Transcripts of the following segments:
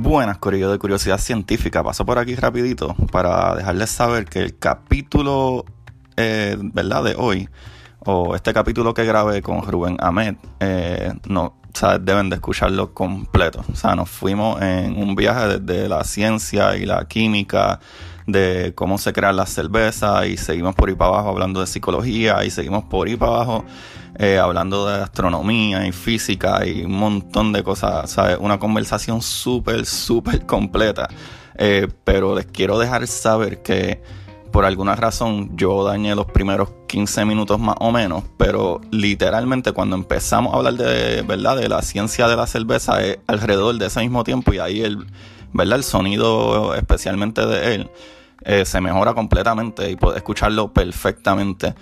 Buenas, Corillo de Curiosidad Científica. Paso por aquí rapidito para dejarles saber que el capítulo, eh, ¿verdad? De hoy, o este capítulo que grabé con Rubén Ahmed, eh, no, o deben de escucharlo completo. O sea, nos fuimos en un viaje desde la ciencia y la química, de cómo se crean las cervezas, y seguimos por ahí para abajo hablando de psicología, y seguimos por ahí para abajo eh, hablando de astronomía y física y un montón de cosas, ¿sabes? Una conversación súper, súper completa. Eh, pero les quiero dejar saber que por alguna razón yo dañé los primeros 15 minutos más o menos, pero literalmente cuando empezamos a hablar de, ¿verdad? de la ciencia de la cerveza es alrededor de ese mismo tiempo y ahí el, ¿verdad? el sonido especialmente de él eh, se mejora completamente y puede escucharlo perfectamente.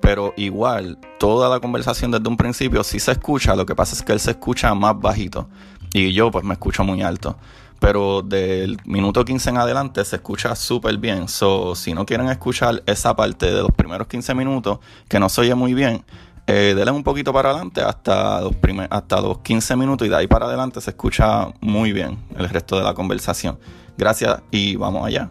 Pero igual, toda la conversación desde un principio sí se escucha, lo que pasa es que él se escucha más bajito y yo pues me escucho muy alto pero del minuto 15 en adelante se escucha súper bien. So, si no quieren escuchar esa parte de los primeros 15 minutos, que no se oye muy bien, eh, denle un poquito para adelante hasta los, hasta los 15 minutos y de ahí para adelante se escucha muy bien el resto de la conversación. Gracias y vamos allá.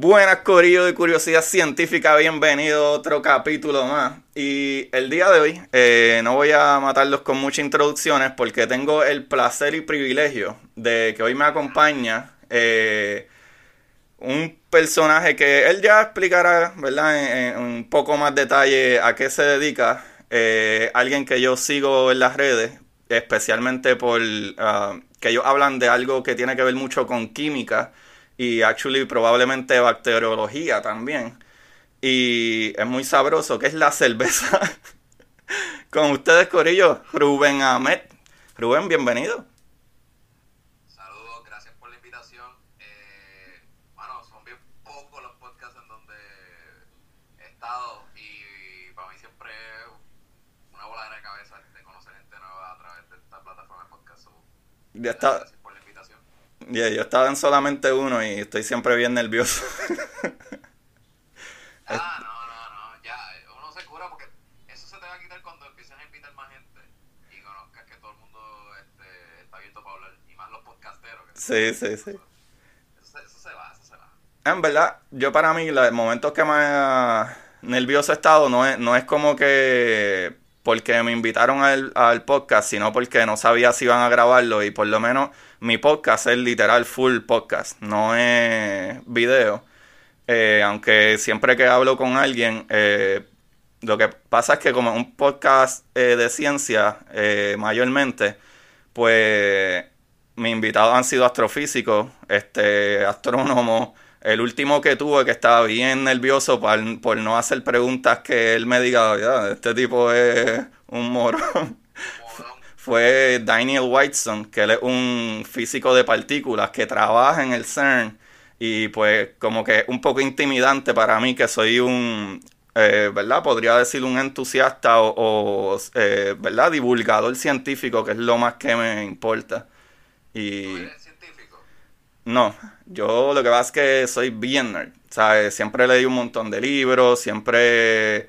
Buenas, Corillo de Curiosidad Científica, bienvenido a otro capítulo más. Y el día de hoy eh, no voy a matarlos con muchas introducciones porque tengo el placer y privilegio de que hoy me acompaña eh, un personaje que él ya explicará, ¿verdad? En, un poco más detalle a qué se dedica. Eh, alguien que yo sigo en las redes, especialmente por ah, que ellos hablan de algo que tiene que ver mucho con química y actually probablemente bacteriología también. Y es muy sabroso, que es la cerveza. Con ustedes, Corillo, Rubén Ahmed. Rubén, bienvenido. Saludos, gracias por la invitación. Eh, bueno, son bien pocos los podcasts en donde he estado y para mí siempre es una bola de cabeza de conocer gente nueva a través de esta plataforma de podcast. ya está Yeah, yo estaba en solamente uno y estoy siempre bien nervioso. ah, no, no, no, ya, uno se cura porque eso se te va a quitar cuando empieces a invitar más gente y conozcas que todo el mundo este, está abierto para hablar, y más los podcasteros. sí, sí, sí. Eso, eso, se va, eso se va. En verdad, yo para mí, los momentos que más nervioso he estado no es, no es como que porque me invitaron al, al podcast, sino porque no sabía si iban a grabarlo y por lo menos mi podcast es literal full podcast, no es video. Eh, aunque siempre que hablo con alguien, eh, lo que pasa es que como un podcast eh, de ciencia mayormente, pues mis invitados han sido astrofísicos, este, astrónomos. El último que tuve que estaba bien nervioso por, por no hacer preguntas que él me diga, este tipo es un morón fue Daniel Whiteson, que él es un físico de partículas que trabaja en el CERN y pues como que un poco intimidante para mí que soy un, eh, ¿verdad? Podría decir un entusiasta o, eh, ¿verdad? Divulgador científico, que es lo más que me importa. Y... No, yo lo que pasa es que soy bien nerd, ¿sabes? Siempre leí un montón de libros, siempre...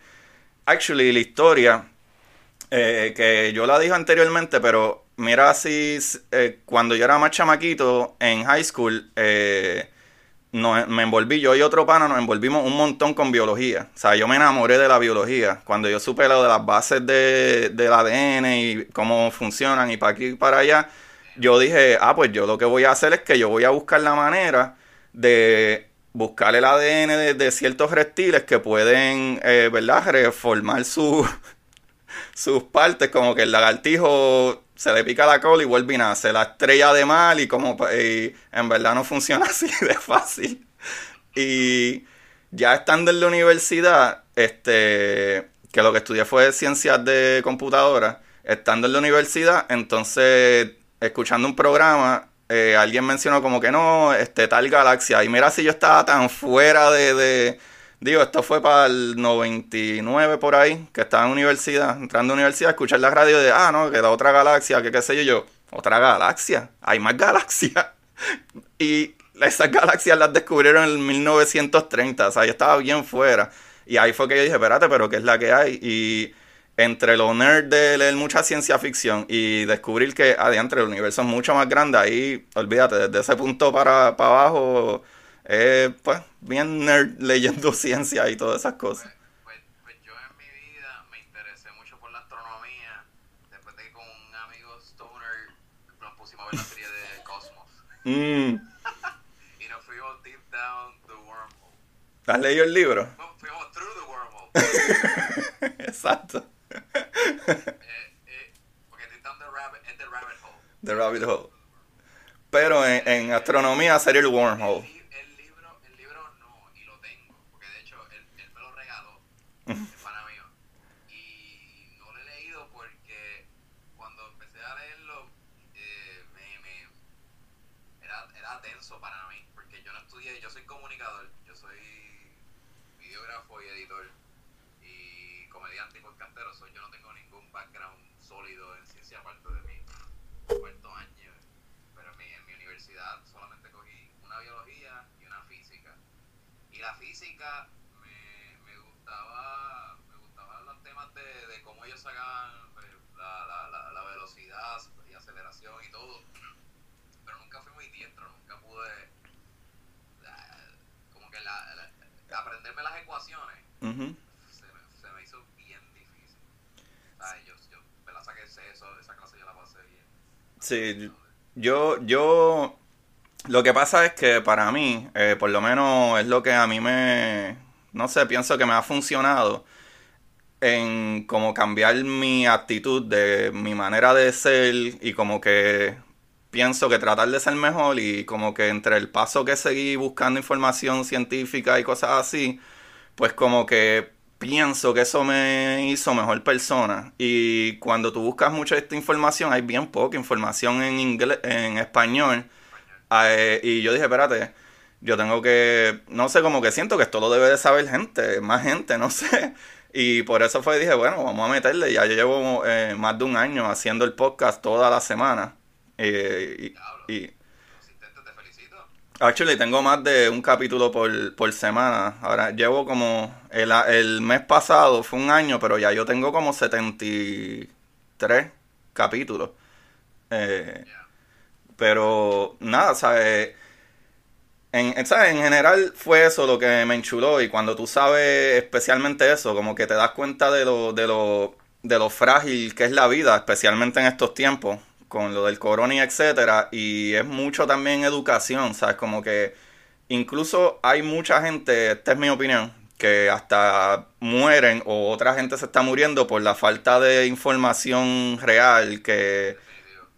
Actually, la historia eh, que yo la dije anteriormente, pero mira si eh, cuando yo era más chamaquito en high school, eh, me envolví, yo y otro pana nos envolvimos un montón con biología. O sea, yo me enamoré de la biología. Cuando yo supe lo de las bases de, del ADN y cómo funcionan y para aquí y para allá, yo dije, ah, pues yo lo que voy a hacer es que yo voy a buscar la manera de buscar el ADN de, ciertos reptiles que pueden, eh, ¿verdad?, reformar su, sus partes, como que el lagartijo se le pica la cola y vuelve y nace, la estrella de mal y como y en verdad no funciona así de fácil. Y ya estando en la universidad, este, que lo que estudié fue ciencias de computadora, estando en la universidad, entonces escuchando un programa, eh, alguien mencionó como que no, este tal galaxia, y mira si yo estaba tan fuera de, digo, esto fue para el 99 por ahí, que estaba en universidad, entrando a universidad, escuchar la radio de, ah, no, que la otra galaxia, que qué sé yo, yo, otra galaxia, hay más galaxias. y esas galaxias las descubrieron en 1930, o sea, yo estaba bien fuera. Y ahí fue que yo dije, espérate, pero ¿qué es la que hay? Y entre lo nerd de leer mucha ciencia ficción y descubrir que adiante el universo es mucho más grande, ahí, olvídate, desde ese punto para, para abajo, eh, pues, bien nerd leyendo ciencia y todas esas cosas. Pues, pues, pues, yo en mi vida me interesé mucho por la astronomía, después de que con un amigo Stoner nos pusimos a ver la serie de Cosmos. Mm. y nos fuimos deep down the wormhole. ¿Has leído el libro? Exacto. Eh, eh, porque the rabbit, the rabbit hole. The rabbit. Pero en astronomía sería el wormhole. El, libro, el libro no, y lo tengo, porque de hecho él, él me lo regaló, es para mí. Y no lo he leído porque cuando empecé a leerlo, eh, me, me, era, era denso para mí, porque yo no estudié, yo soy comunicador, yo soy videógrafo y editor yo no tengo ningún background sólido en ciencia aparte de mi cuarto año, pero en mi, en mi universidad solamente cogí una biología y una física. Y la física me, me gustaba me gustaban los temas de, de cómo ellos sacaban pues, la, la, la, velocidad y aceleración y todo, pero nunca fui muy diestro, nunca pude eh, como que la, aprenderme las ecuaciones. Sí, yo, yo, lo que pasa es que para mí, eh, por lo menos es lo que a mí me, no sé, pienso que me ha funcionado en como cambiar mi actitud de mi manera de ser y como que pienso que tratar de ser mejor y como que entre el paso que seguí buscando información científica y cosas así, pues como que pienso que eso me hizo mejor persona. Y cuando tú buscas mucha esta información, hay bien poca información en inglés, en español. Eh, y yo dije, espérate, yo tengo que, no sé, como que siento que esto lo debe de saber gente, más gente, no sé. Y por eso fue, dije, bueno, vamos a meterle. Ya yo llevo eh, más de un año haciendo el podcast toda la semana. Eh, y Actually, tengo más de un capítulo por, por semana. Ahora llevo como. El, el, mes pasado fue un año, pero ya yo tengo como 73 capítulos. Eh, pero nada, ¿sabes? En, en general fue eso lo que me enchuló. Y cuando tú sabes especialmente eso, como que te das cuenta de lo, de lo, de lo frágil que es la vida, especialmente en estos tiempos con lo del corona y etcétera, y es mucho también educación, ¿sabes? Como que incluso hay mucha gente, esta es mi opinión, que hasta mueren o otra gente se está muriendo por la falta de información real que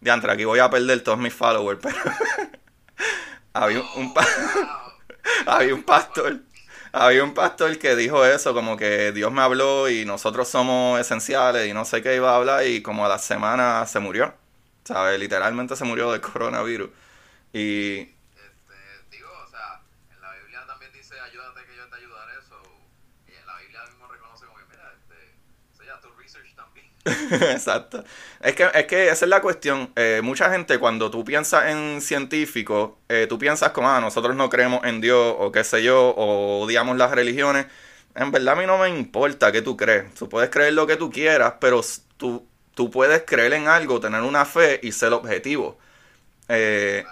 diantre, aquí voy a perder todos mis followers, pero había un, había un pastor había un pastor que dijo eso, como que Dios me habló y nosotros somos esenciales y no sé qué iba a hablar y como a la semana se murió. ¿Sabes? Literalmente se murió del coronavirus. Y... Este, digo, o sea, en la Biblia también dice ayúdate que yo te ayudaré, eso. Y en la Biblia mismo reconoce como que, mira, este, o Eso ya tu research también. Exacto. Es que, es que esa es la cuestión. Eh, mucha gente cuando tú piensas en científicos, eh, tú piensas como, ah, nosotros no creemos en Dios o qué sé yo, o odiamos las religiones. En verdad a mí no me importa qué tú crees. Tú puedes creer lo que tú quieras, pero tú, tú puedes creer en algo, tener una fe y ser objetivo. Eh,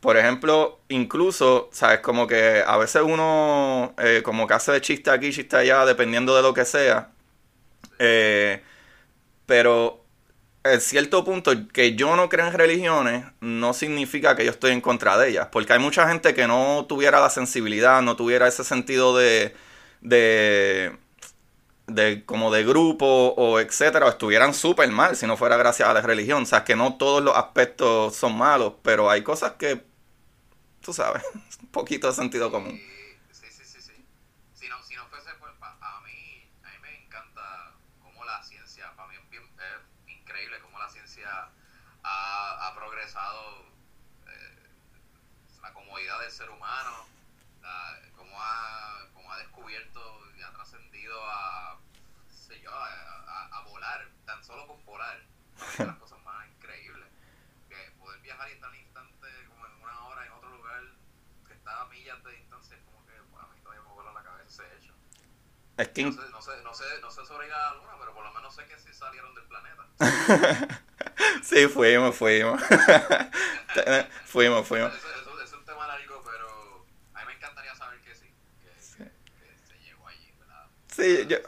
por ejemplo, incluso, ¿sabes? Como que a veces uno eh, como que hace de chiste aquí, chiste allá, dependiendo de lo que sea. Eh, pero en cierto punto, que yo no creo en religiones no significa que yo estoy en contra de ellas. Porque hay mucha gente que no tuviera la sensibilidad, no tuviera ese sentido de, de, de como de grupo o etcétera, o estuvieran súper mal si no fuera gracias a la religión. O sea, que no todos los aspectos son malos, pero hay cosas que, tú sabes, un poquito de sentido común. Sí, sí, sí, sí. Si no, si no fuese, pues a mí, a mí me encanta cómo la ciencia, para mí es, bien, es increíble cómo la ciencia ha, ha progresado, eh, la comodidad del ser humano, la, cómo, ha, cómo ha descubierto y ha trascendido a, sé yo, a, a, a volar, tan solo con volar. Para mí es de las cosas más increíbles. Que poder viajar y estar al instante, como en una hora, en otro lugar, que está a millas de distancia, es como que pues, a mí todavía me vuela la cabeza ese hecho. Es que No sé, no sé, no sé, no sé sobre la luna, pero por lo menos sé que sí salieron del planeta. sí, fuimos, fuimos. fuimos, fuimos. Eso, eso- eso es un tema largo, pero a mí me encantaría saber que sí, que, que- que se llegó allí, ¿verdad? Sí, yo,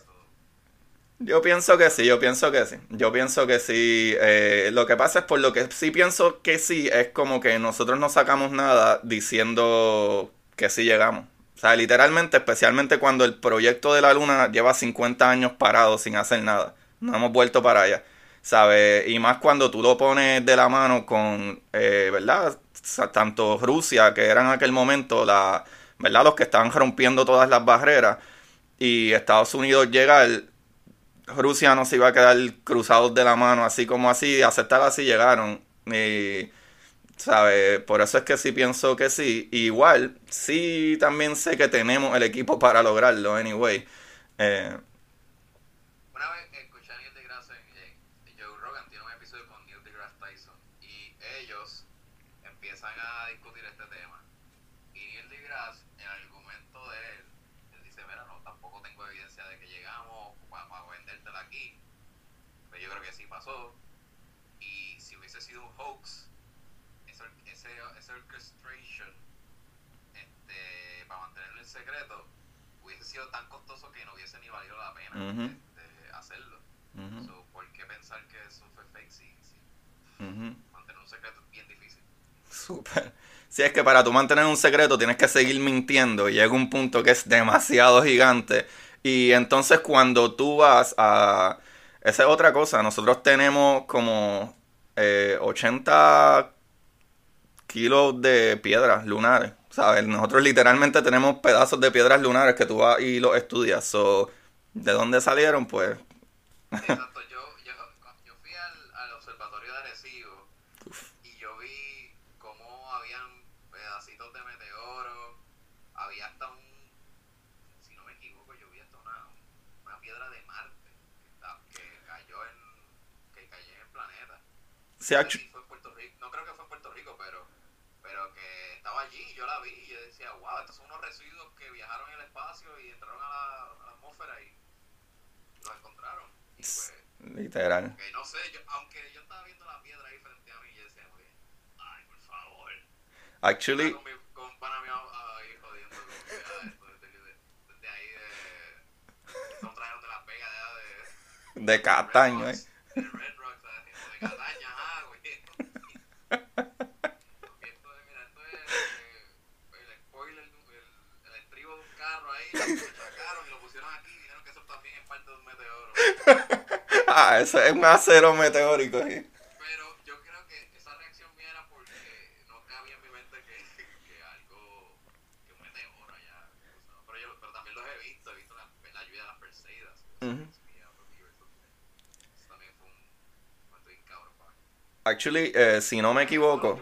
yo pienso que sí, yo pienso que sí. Yo pienso que sí. Eh, lo que pasa es por lo que sí pienso que sí, es como que nosotros no sacamos nada diciendo que sí llegamos. O literalmente, especialmente cuando el proyecto de la luna lleva 50 años parado sin hacer nada. No hemos vuelto para allá. ¿Sabes? Y más cuando tú lo pones de la mano con, eh, ¿verdad? Tanto Rusia, que era en aquel momento la, ¿verdad? Los que estaban rompiendo todas las barreras, y Estados Unidos llegar, Rusia no se iba a quedar cruzados de la mano, así como así, aceptar así llegaron. Y, ¿sabes? Por eso es que sí pienso que sí. Igual, sí también sé que tenemos el equipo para lograrlo, anyway. Eh, Una vez escuché a Neil deGrasse en Joe Rogan, tiene un episodio con Neil deGrasse Tyson, y ellos empiezan a discutir este tema. Y Neil deGrasse, en el argumento de él, él dice, mira, no, tampoco tengo evidencia de que llegamos para, para vendértela aquí. Pero yo creo que sí pasó. Y si hubiese sido un hoax, ese, ese, ese orchestration, este, para mantenerlo en secreto, hubiese sido tan costoso que no hubiese ni valido la pena este, hacerlo. So, ¿Por qué pensar que eso fue fake ujú. mantener un secreto es bien difícil? Súper. Si es que para tú mantener un secreto tienes que seguir mintiendo y llega un punto que es demasiado gigante. Y entonces cuando tú vas a... Esa es otra cosa. Nosotros tenemos como eh, 80 kilos de piedras lunares. ¿Sabes? Nosotros literalmente tenemos pedazos de piedras lunares que tú vas y los estudias. So, ¿De dónde salieron? Pues... Exacto, yo, yo, yo fui al, al observatorio de Arecibo y yo vi cómo habían pedacitos de meteoro, había hasta un, si no me equivoco, yo vi hasta una, una piedra de Marte que, cayó en, que cayó en el planeta. Sí, No sé actu- si fue en Puerto Rico, no creo que fue en Puerto Rico, pero, pero que estaba allí, yo la vi y yo decía, wow, estos son unos residuos que viajaron en el espacio y entraron a la, a la atmósfera y los encontraron. Y pues, Literal. que no sé, yo, aunque yo estaba viendo la piedra ahí frente a mí, yo decía, como que, ay, por favor. Actually... Con, mi, con pana mío ahí jodiendo, ah, ahí de, son trajeron de Las Vegas, de, allá de, De Cataño, Red eh. Rocks, de Red Rocks, ¿sabes? de Cataña, ajá, güey. Esto es, mira, esto es eh, el spoiler, de un- el, el estribo de un carro ahí, lo sacaron y lo pusieron aquí y dijeron que eso también es parte de un meteoro. Ah, eso es un acero meteórico. ¿sí? Pero yo creo que esa reacción mía era porque no cabía en mi mente que, que algo, que un meteoro allá. Pero, yo, pero también los he visto, he visto la, la lluvia de las Perseidas. Mí. Actually, eh, si no me equivoco,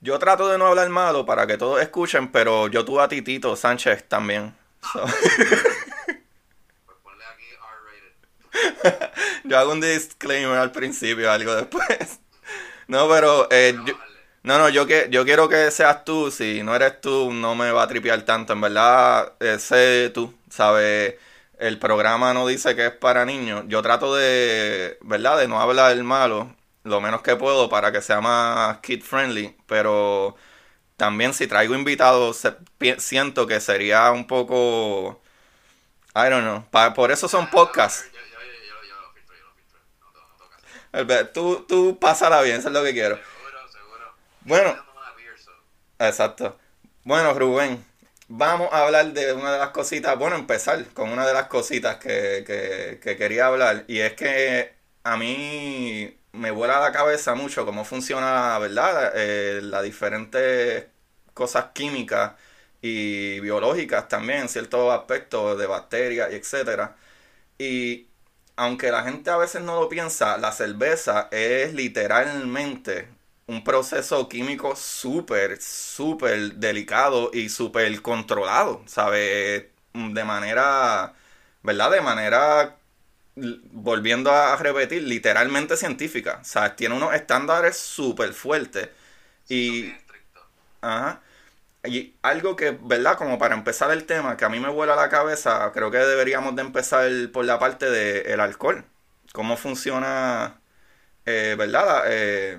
¿Yo trato de no hablar malo para que todos escuchen, pero yo tuve a Titito Sánchez también. So, Pues ponle aquí R-rated. yo hago un disclaimer al principio, algo después. No, pero eh, no, no, yo, que, yo quiero que seas tú. Si no eres tú, no me va a tripear tanto. En verdad, eh, sé tú, ¿sabes? El programa no dice que es para niños. Yo trato de, ¿verdad? De no hablar malo lo menos que puedo para que sea más kid friendly. Pero también si traigo invitados, siento que sería un poco... I don't know. por eso son podcasts. Tú, tú pásala bien, eso es lo que quiero. Bueno. Exacto. Bueno, Rubén, vamos a hablar de una de las cositas, bueno, empezar con una de las cositas que, quería hablar, y es que a mí me vuela la cabeza mucho cómo funciona, ¿verdad? Eh, las diferentes cosas químicas y biológicas también, ciertos aspectos de bacterias y etcétera. Y aunque la gente a veces no lo piensa, la cerveza es literalmente un proceso químico súper, súper delicado y súper controlado, ¿sabe? De manera, ¿verdad? De manera, volviendo a repetir, literalmente científica. ¿Sabes? Tiene unos estándares súper fuertes. Y... Ajá. Y algo que, ¿verdad? Como para empezar el tema, que a mí me vuela la cabeza, creo que deberíamos de empezar por la parte del alcohol. ¿Cómo funciona, eh, ¿verdad? Eh,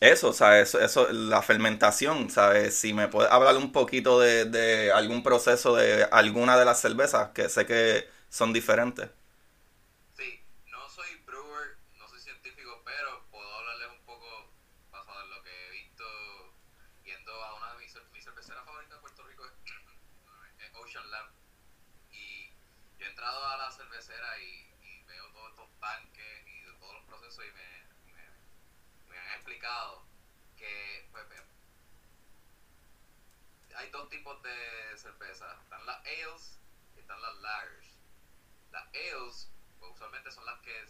eso, ¿sabes? Eso, la fermentación, ¿sabes? Si me puedes hablar un poquito de, de algún proceso de alguna de las cervezas, que sé que son diferentes. Dos tipos de cerveza. Están las ales y están las lagers. Las ales pues, usualmente son las que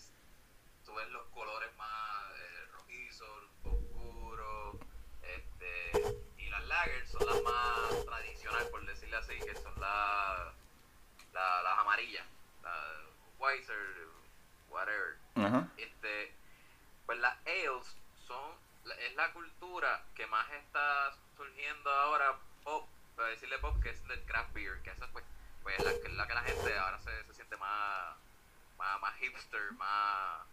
tú ves los colores más eh, rojizos, oscuros, este, y las lagers son las más tradicionales, por decirlo así, que son las, las amarillas, las Weiser, whatever. Este, pues las ales es la cultura que más está surgiendo ahora pop, para decirle pop, que es el craft beer, que esa pues, pues la, la que la gente ahora se, se siente más, más, más hipster, más,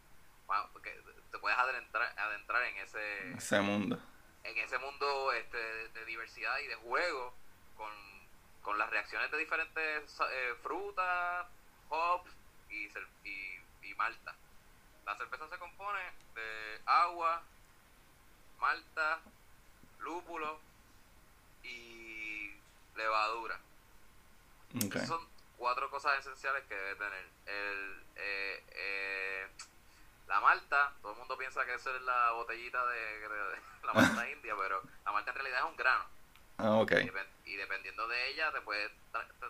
más porque te puedes adentrar, adentrar en ese, ese mundo. En ese mundo este, de, diversidad y de juego con, con las reacciones de diferentes eh, frutas, hops y, y, y malta. La cerveza se compone de agua, malta, lúpulo y levadura. Son cuatro cosas esenciales que debe tener. El, eh, eh, la malta, todo el mundo piensa que esa es la botellita de, la malta india, pero la malta en realidad es un grano. Ah, y, dependiendo de ella te puede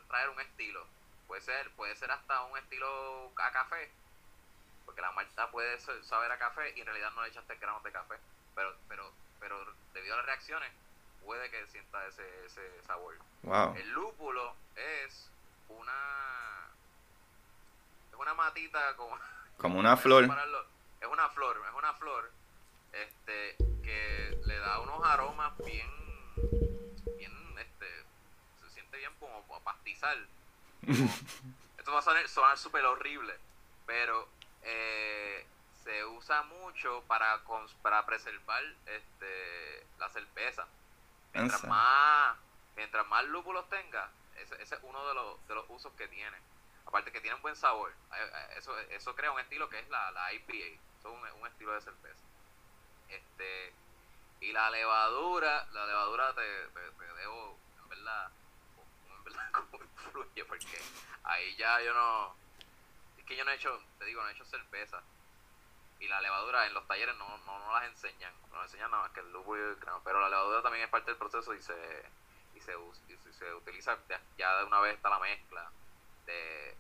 traer un estilo. Puede ser, puede ser hasta un estilo a café, porque la malta puede saber a café y en realidad no le echaste granos de café pero, pero, pero debido a las reacciones puede que sienta ese, ese sabor. El lúpulo es una es una matita como como una flor. Es una flor, es una flor este que le da unos aromas bien bien este se siente bien como a pastizal. esto va a sonar, sonar súper horrible, pero eh, se usa mucho para, para preservar este, la cerveza. Mientras más, mientras más lúpulos tenga, ese, es uno de los, de los usos que tiene. Aparte que tiene un buen sabor. Eh, eh, eso, eso crea un estilo que es la, la IPA. Eso es un, estilo de cerveza. Este, y la levadura, la levadura te, te, debo, en verdad, en verdad cómo influye, porque ahí ya yo no, es que yo no he hecho, te digo, no he hecho cerveza y la levadura en los talleres no, no, no las enseñan, no enseñan nada más que el lúpulo y el grano, pero la levadura también es parte del proceso y se, y se, y se utiliza ya de una vez está la mezcla, de,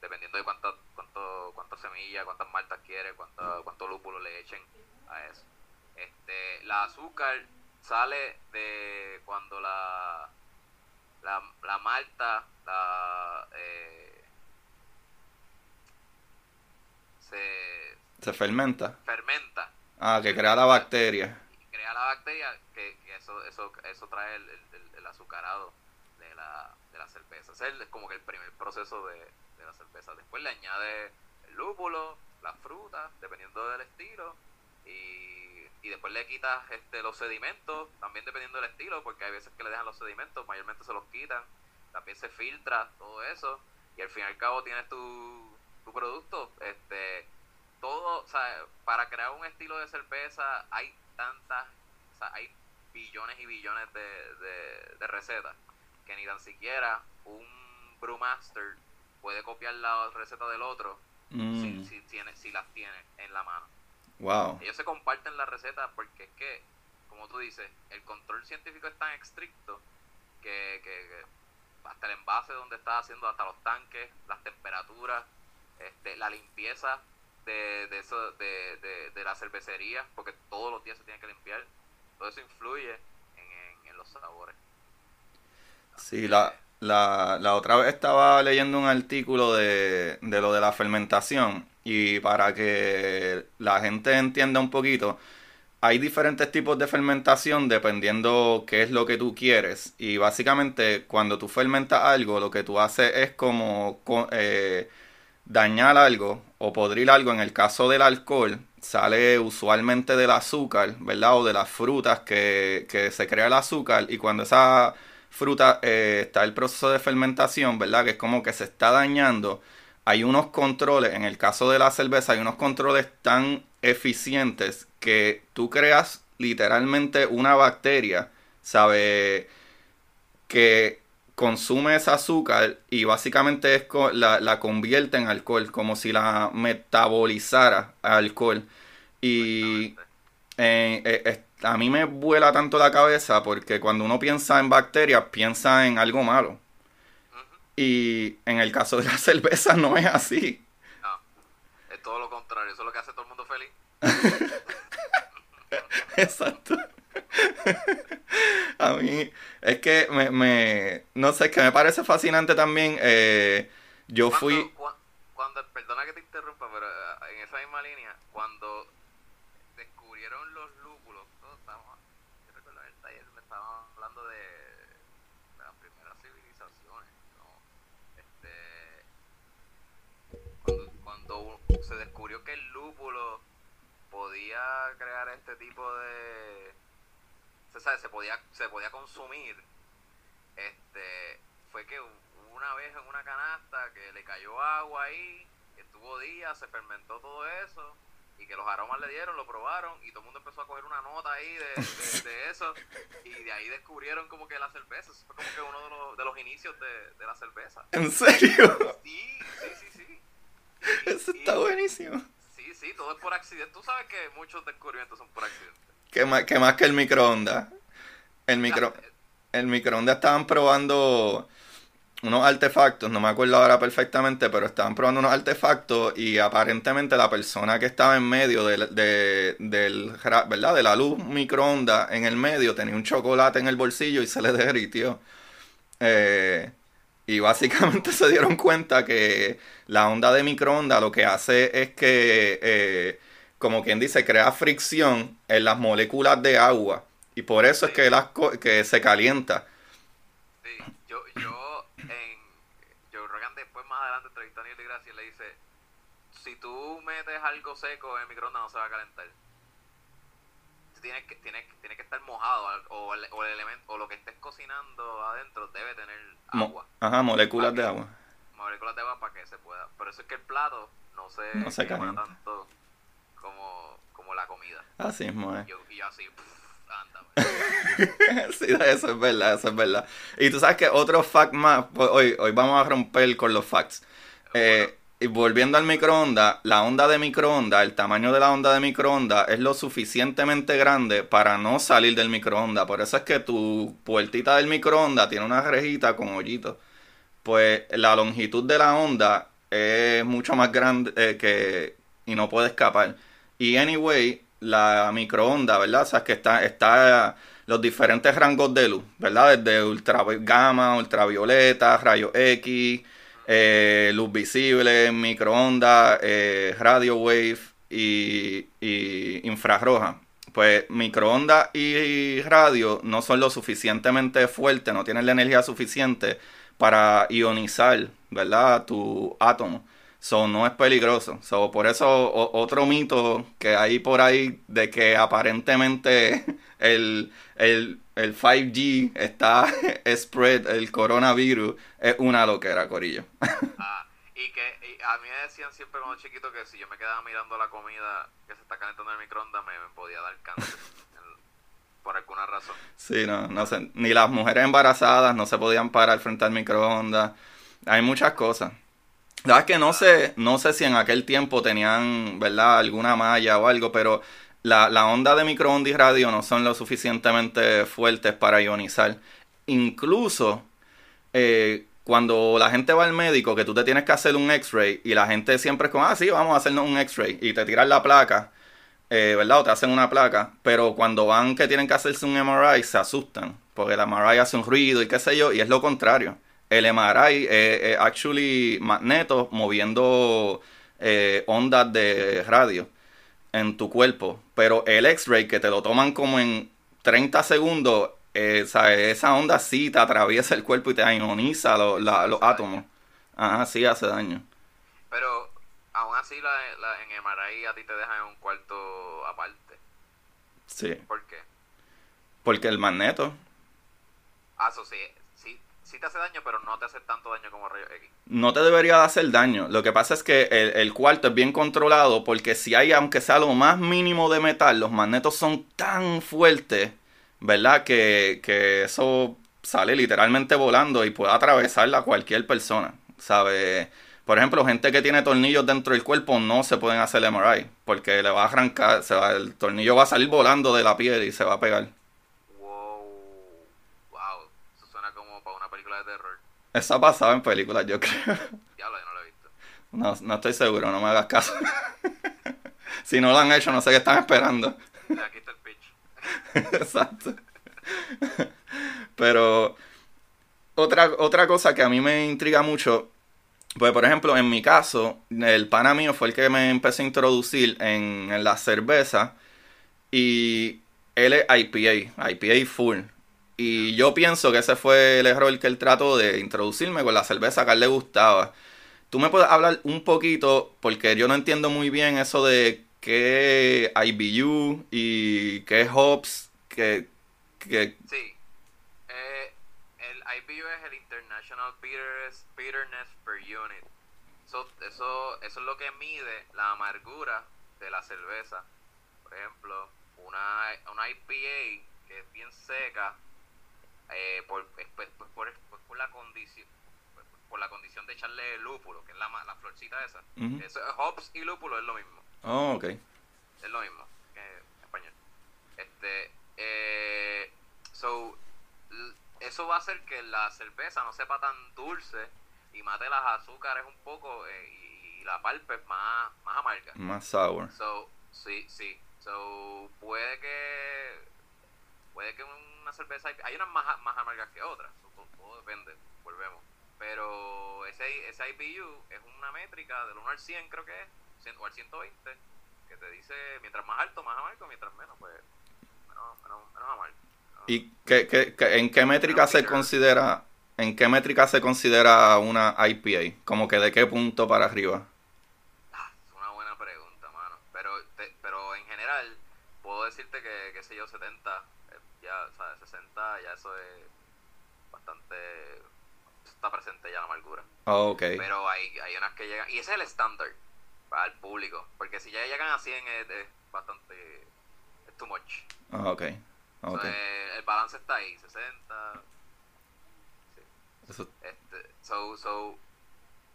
dependiendo de cuántas cuánto, cuánta semillas, cuántas maltas quiere, cuánto, cuánto lúpulo le echen a eso. Este, la azúcar sale de cuando la, la, la malta, la... Eh, se, se fermenta. fermenta. Ah, que crea la bacteria. Crea la bacteria que, que eso, eso, eso trae el, el, el azucarado de la, de la cerveza. Ese es como que el primer proceso de, de la cerveza. Después le añade el lúpulo, las frutas, dependiendo del estilo. Y, y después le quitas este, los sedimentos, también dependiendo del estilo, porque hay veces que le dejan los sedimentos, mayormente se los quitan. También se filtra todo eso. Y al fin y al cabo tienes tu, tu producto. Este, todo, o sea, para crear un estilo de cerveza hay tantas, o sea, hay billones y billones de, de, de recetas que ni tan siquiera un brewmaster puede copiar la receta del otro Mm, si, si, tiene, si las tiene en la mano. Wow. Ellos se comparten las recetas porque es que, como tú dices, el control científico es tan estricto que, que, que hasta el envase donde estás haciendo, hasta los tanques, las temperaturas, este, la limpieza de, de, eso, de, de, de la cervecería, porque todos los días se tiene que limpiar, todo eso influye en, en, los sabores. Sí, la, la, la otra vez estaba leyendo un artículo de, de lo de la fermentación y para que la gente entienda un poquito, hay diferentes tipos de fermentación dependiendo qué es lo que tú quieres y básicamente cuando tú fermentas algo lo que tú haces es como co- eh, dañar algo o podrir algo. En el caso del alcohol sale usualmente del azúcar, ¿verdad? O de las frutas que, que se crea el azúcar y cuando esa fruta eh, está el proceso de fermentación, ¿verdad? Que es como que se está dañando. Hay unos controles, en el caso de la cerveza, hay unos controles tan eficientes que tú creas literalmente una bacteria, ¿sabe? Que consume ese azúcar y básicamente es la, la convierte en alcohol, como si la metabolizara a alcohol. Y eh, eh, a mí me vuela tanto la cabeza porque cuando uno piensa en bacterias, piensa en algo malo. Y en el caso de la cerveza no es así. No, es todo lo contrario, eso es lo que hace todo el mundo feliz. Exacto. A mí es que me, me- no sé, es que me parece fascinante también. eh, yo fui, Cuando, cua- cuando, perdona que te interrumpa, pero eh, en esa misma línea, cuando descubrieron los lúpulos, todos estábamos, yo recuerdo en el taller me estaban hablando de, de las primeras civilizaciones, ¿no? Este, cuando, cuando u- se descubrió que el lúpulo podía crear este tipo de, se sabe, se podía, se podía consumir, este, fue que hubo una vez en una canasta que le cayó agua ahí, que estuvo días, se fermentó todo eso, y que los aromas le dieron, lo probaron, y todo el mundo empezó a coger una nota ahí de, de- de eso, y de ahí descubrieron como que la cerveza, eso fue como que uno de los, de los inicios de, de la cerveza. ¿en serio? Sí, sí, sí, sí. Y- Eso y- está buenísimo. Sí, sí, todo es por accidente. Tú sabes que muchos descubrimientos son por accidente. ¿Qué más, qué más que el microondas? El micro, el microondas estaban probando unos artefactos, no me acuerdo ahora perfectamente, pero estaban probando unos artefactos y aparentemente la persona que estaba en medio de, del, ¿verdad? de la luz microondas en el medio tenía un chocolate en el bolsillo y se le derritió. Eh, y básicamente se dieron cuenta que la onda de microondas lo que hace es que, eh, como quien dice, crea fricción en las moléculas de agua. Y por eso es que, las que se calienta. Sí, yo, yo en Joe Rogan después más adelante entrevistó a Neil deGrasse y le dice, si tú metes algo seco en el microondas no se va a calentar. Tienes que, tienes, tiene que estar mojado o el, o el elemento o lo que estés cocinando adentro debe tener Mo- agua, Ajá, moléculas de agua. moléculas de agua para que se pueda. Por eso es que el plato no se, No se calienta. tanto como, como la comida. Así es. Y yo, y yo así, pff, pues. Sí, eso es verdad, eso es verdad. Y tú sabes que otro fact más, pues, hoy, hoy vamos a romper con los facts. Eh, y volviendo al microondas, la onda de microondas, el tamaño de la onda de microondas es lo suficientemente grande para no salir del microondas. Por eso es que tu puertita del microondas tiene una rejita con hoyitos. Pues la longitud de la onda es mucho más grande eh, que y no puede escapar. Y anyway, la microonda, ¿verdad? O sea, que está, está los diferentes rangos de luz, ¿verdad? Desde ultra gamma, ultravioleta, rayos X, eh, luz visible, microondas, eh, radio wave y, infrarroja. Pues microondas y radio no son lo suficientemente fuertes, no tienen la energía suficiente para ionizar, ¿verdad? Tu átomo. So, no es peligroso. So, por eso otro mito que hay por ahí de que aparentemente el, el, el 5G está spread el coronavirus es una loquera, Corillo. Ah, y que a mí me decían siempre cuando chiquito que si yo me quedaba mirando la comida que se está calentando en el microondas me, podía dar cáncer. por alguna razón. Sí, no, no sé. Ni las mujeres embarazadas no se podían parar frente al microondas. Hay muchas cosas. La verdad es que no sé, no sé si en aquel tiempo tenían, ¿verdad?, alguna malla o algo, pero la, la onda de microondas y radio no son lo suficientemente fuertes para ionizar. Incluso eh, cuando la gente va al médico, que tú te tienes que hacer un X-ray y la gente siempre es como, ah, sí, vamos a hacernos un X-ray y te tiran la placa, eh, ¿verdad? O te hacen una placa, pero cuando van que tienen que hacerse un MRI se asustan, porque el MRI hace un ruido y qué sé yo, y es lo contrario el MRI es, actually magneto moviendo eh, ondas de radio en tu cuerpo. Pero el X-ray que te lo toman como en 30 segundos, eh, esa onda sí te atraviesa el cuerpo y te ioniza los átomos. Ajá, sí hace daño. Pero aún así la, en MRI a ti te dejan en un cuarto aparte. Sí. ¿Por qué? Porque el magneto. Ah, eso sí sí te hace daño, pero no te hace tanto daño como rayos X. No te debería hacer daño. Lo que pasa es que el, cuarto es bien controlado porque si hay, aunque sea lo más mínimo de metal, los magnetos son tan fuertes, ¿verdad? Que, que eso sale literalmente volando y puede atravesarla a cualquier persona, ¿sabe? Por ejemplo, gente que tiene tornillos dentro del cuerpo no se pueden hacer MRI porque le va a arrancar, se va, el tornillo va a salir volando de la piel y se va a pegar. Eso ha pasado en películas, yo creo. Ya lo, no lo he visto. No, no estoy seguro, no me hagas caso. si no lo han hecho, no sé qué están esperando. Aquí está el pitch. Exacto. Pero otra, otra cosa que a mí me intriga mucho, pues por ejemplo, en mi caso, el pana mío fue el que me empezó a introducir en, en la cerveza y él es IPA, IPA full. Y yo pienso que ese fue el error que él trató de introducirme con la cerveza que a él le gustaba. Tú me puedes hablar un poquito, porque yo no entiendo muy bien eso de qué IBU y qué hops, que... Sí. Eh, el IBU es el International Bitterness, per Unit. eso, eso es lo que mide la amargura de la cerveza. Por ejemplo, una, una IPA que es bien seca eh, por, por, por, por, la condición por la condición de echarle lúpulo, que es la, la florcita esa. Eso, hops y lúpulo es lo mismo. Oh, ok. Es lo mismo que en español. Este, eh, so, eso va a hacer que la cerveza no sepa tan dulce y mate las azúcares un poco eh, y, la palpe más, más amarga. Más sour. So, sí, sí. So, puede que puede que una cerveza hay unas más, más amargas que otras todo, depende volvemos. Pero ese, ese IBU es una métrica del 1 al 100 creo que es o al 120 que te dice mientras más alto más amargo mientras menos pues menos, menos, amargo. Y qué, qué, en qué métrica se considera en qué métrica se considera una IPA como que de qué punto para arriba ah, es una buena pregunta mano. Pero pero en general puedo decirte que qué sé yo 70 ya, o sea, 60 ya eso es bastante está presente ya la amargura. Oh, ok. Pero hay, hay unas que llegan, y ese es el estándar para el público, porque si ya llegan a 100 es, bastante, es too much. Oh, ok. okay. el balance está ahí, 60. Sí. Eso... Este, so, so,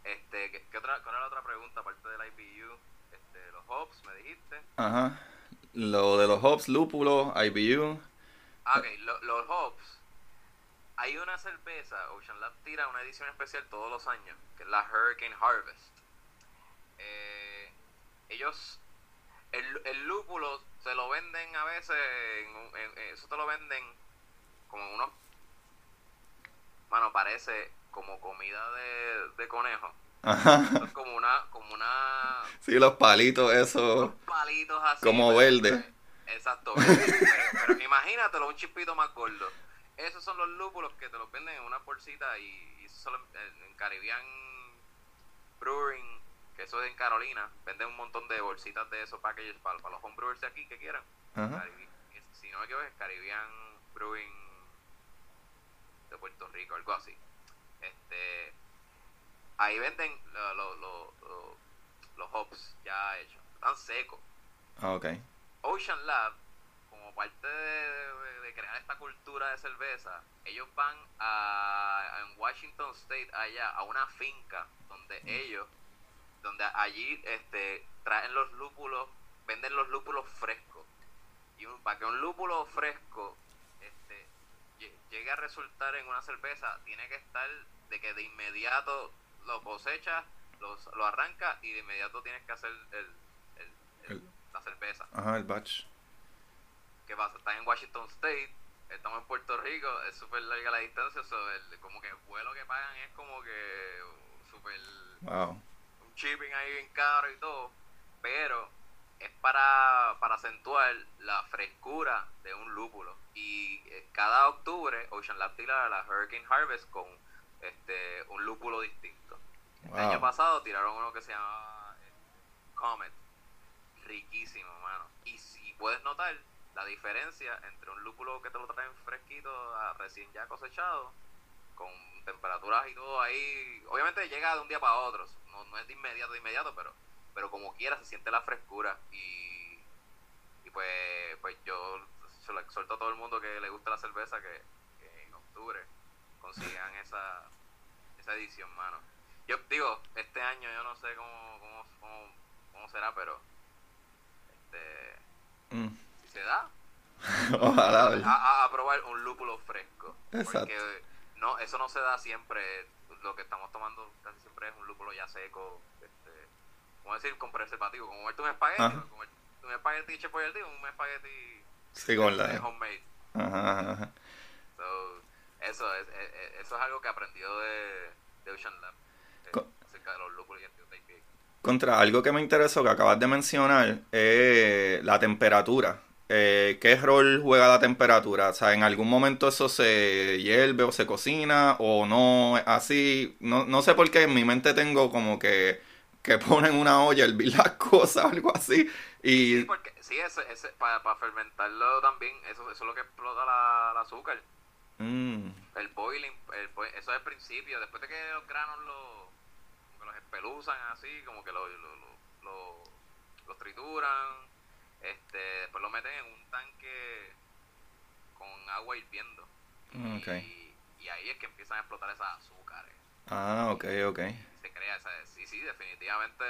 este, ¿qué, otra, ¿cuál era la otra pregunta aparte del IBU? Este, los hops, me dijiste. Ajá. Lo de los hops, lúpulo, IBU. Ok, los hops. Hay una cerveza, Ocean Lab tira una edición especial todos los años, que es la Hurricane Harvest. Eh, ellos, el, lúpulo se lo venden a veces, en, eso te lo venden como unos, bueno, parece como comida de, de conejo. Ajá. Como una, como una, Sí, los palitos, eso. unos palitos así. Como verde. Exacto. pero, pero imagínatelo, un chispito más gordo. Esos son los lúpulos que te los venden en una bolsita y, y eso solo en, Caribbean Brewing, que eso es en Carolina, venden un montón de bolsitas de esos packages para, para los homebrewers de aquí que quieran. Si no me equivoco, es Caribbean Brewing de Puerto Rico, algo así. Este, ahí venden lo- lo- los hops ya hechos, están secos. Ah, ok. Ocean Lab, como parte de, de- de crear esta cultura de cerveza, ellos van a, en Washington State, allá, a una finca donde ellos, donde allí este, traen los lúpulos, venden los lúpulos frescos. Y un- para que un lúpulo fresco este, lle- llegue a resultar en una cerveza, tiene que estar de que de inmediato lo cosechas, los, lo arrancas y de inmediato tienes que hacer el, cerveza. Ajá, el batch. ¿Qué pasa? Están en Washington State, estamos en Puerto Rico, es súper larga la distancia, so el- como que el vuelo que pagan es como que uh, súper Wow. un shipping ahí bien caro y todo, pero es para, para acentuar la frescura de un lúpulo. Y eh, cada octubre Ocean Lab tira la Hurricane Harvest con este un lúpulo distinto. El año pasado tiraron uno que se llama eh, Comet. Riquísimo, mano. Y si puedes notar la diferencia entre un lúpulo que te lo traen fresquito, a recién ya cosechado, con temperaturas y todo ahí. Obviamente llega de un día para otro. No, no es de inmediato, de inmediato, pero pero como quiera se siente la frescura. Y, y pues, pues yo se lo exhorto a todo el mundo que le gusta la cerveza que, que en octubre consigan esa, esa edición, mano. Yo digo, este año yo no sé cómo, cómo, cómo, cómo será, pero este, Mm. si se da, Ojalá, a, a- a probar un lúpulo fresco. Exacto. Porque no, eso no se da siempre. Lo que estamos tomando casi siempre es un lúpulo ya seco. Este, ¿Cómo decir? Con preservativo. Como un espagueti. Ajá. Comerte un espagueti hecho por el día, un espagueti Sí, con la. homemade. Ajá. So, eso, es, es- es- eso es algo que aprendió de, de Ocean Lab. eh, acerca de los lúpulos y el IPA. Contra algo que me interesó que acabas de mencionar es la temperatura. Eh, ¿Qué rol juega la temperatura? O sea, ¿en algún momento eso se hierve o se cocina o no así? No, no sé por qué en mi mente tengo como que, que ponen una olla hervir las cosas o algo así. Sí, Y, porque sí, ese, ese, para, para fermentarlo también, eso, eso es lo que explota la, el azúcar. mm, El boiling, el eso es el principio. Después de que los granos lo, como que los espeluzan así, como que lo, lo, lo, lo- los trituran, este, después lo meten en un tanque con agua hirviendo. Mm. Y, y ahí es que empiezan a explotar esas azúcares. ah, ok, ok. Y se crea esa. Sí, sí, definitivamente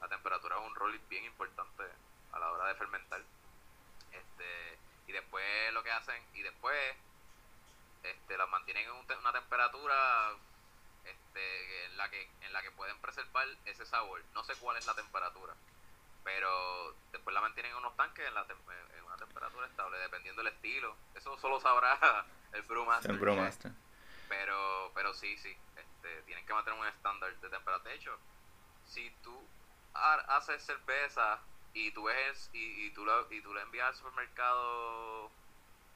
la temperatura es un rol bien importante a la hora de fermentar. Este, y después lo que hacen, y después este, las mantienen en un te- una temperatura este, en la que en la que pueden preservar ese sabor. No sé cuál es la temperatura, pero después la mantienen en unos tanques en, la en una temperatura estable, dependiendo del estilo. Eso solo sabrá el brewmaster. El Brewmaster. Pero, pero sí, sí, este, tienen que mantener un estándar de temperatura. De hecho, si tú ha- haces cerveza y tú ves y, y tú lo, y tú le envías al supermercado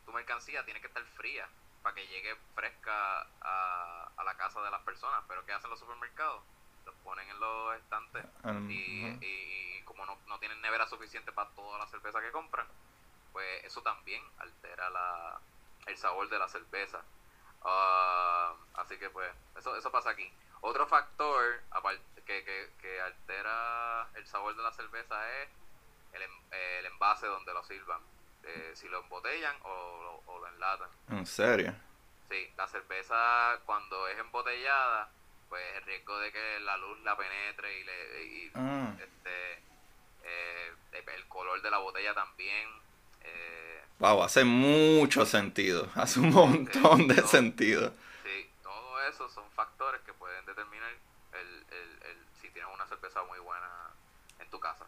tu mercancía, tiene que estar fría para que llegue fresca a, a la casa de las personas. Pero ¿qué hacen los supermercados? Los ponen en los estantes Um, y, y- y como no, no tienen nevera suficiente para toda la cerveza que compran, pues eso también altera la, el sabor de la cerveza. Ah, así que pues eso, eso pasa aquí. Otro factor que, que, que altera el sabor de la cerveza es el, el envase donde lo sirvan. Eh, si lo embotellan o, lo- o lo enlatan. ¿En serio? Sí, la cerveza cuando es embotellada, pues el riesgo de que la luz la penetre y, le, y Ah, este eh, el color de la botella también. Eh, wow, hace mucho sentido. Hace un montón de sentido. sí, todo eso son factores que pueden determinar el, el, el, si tienes una cerveza muy buena en tu casa.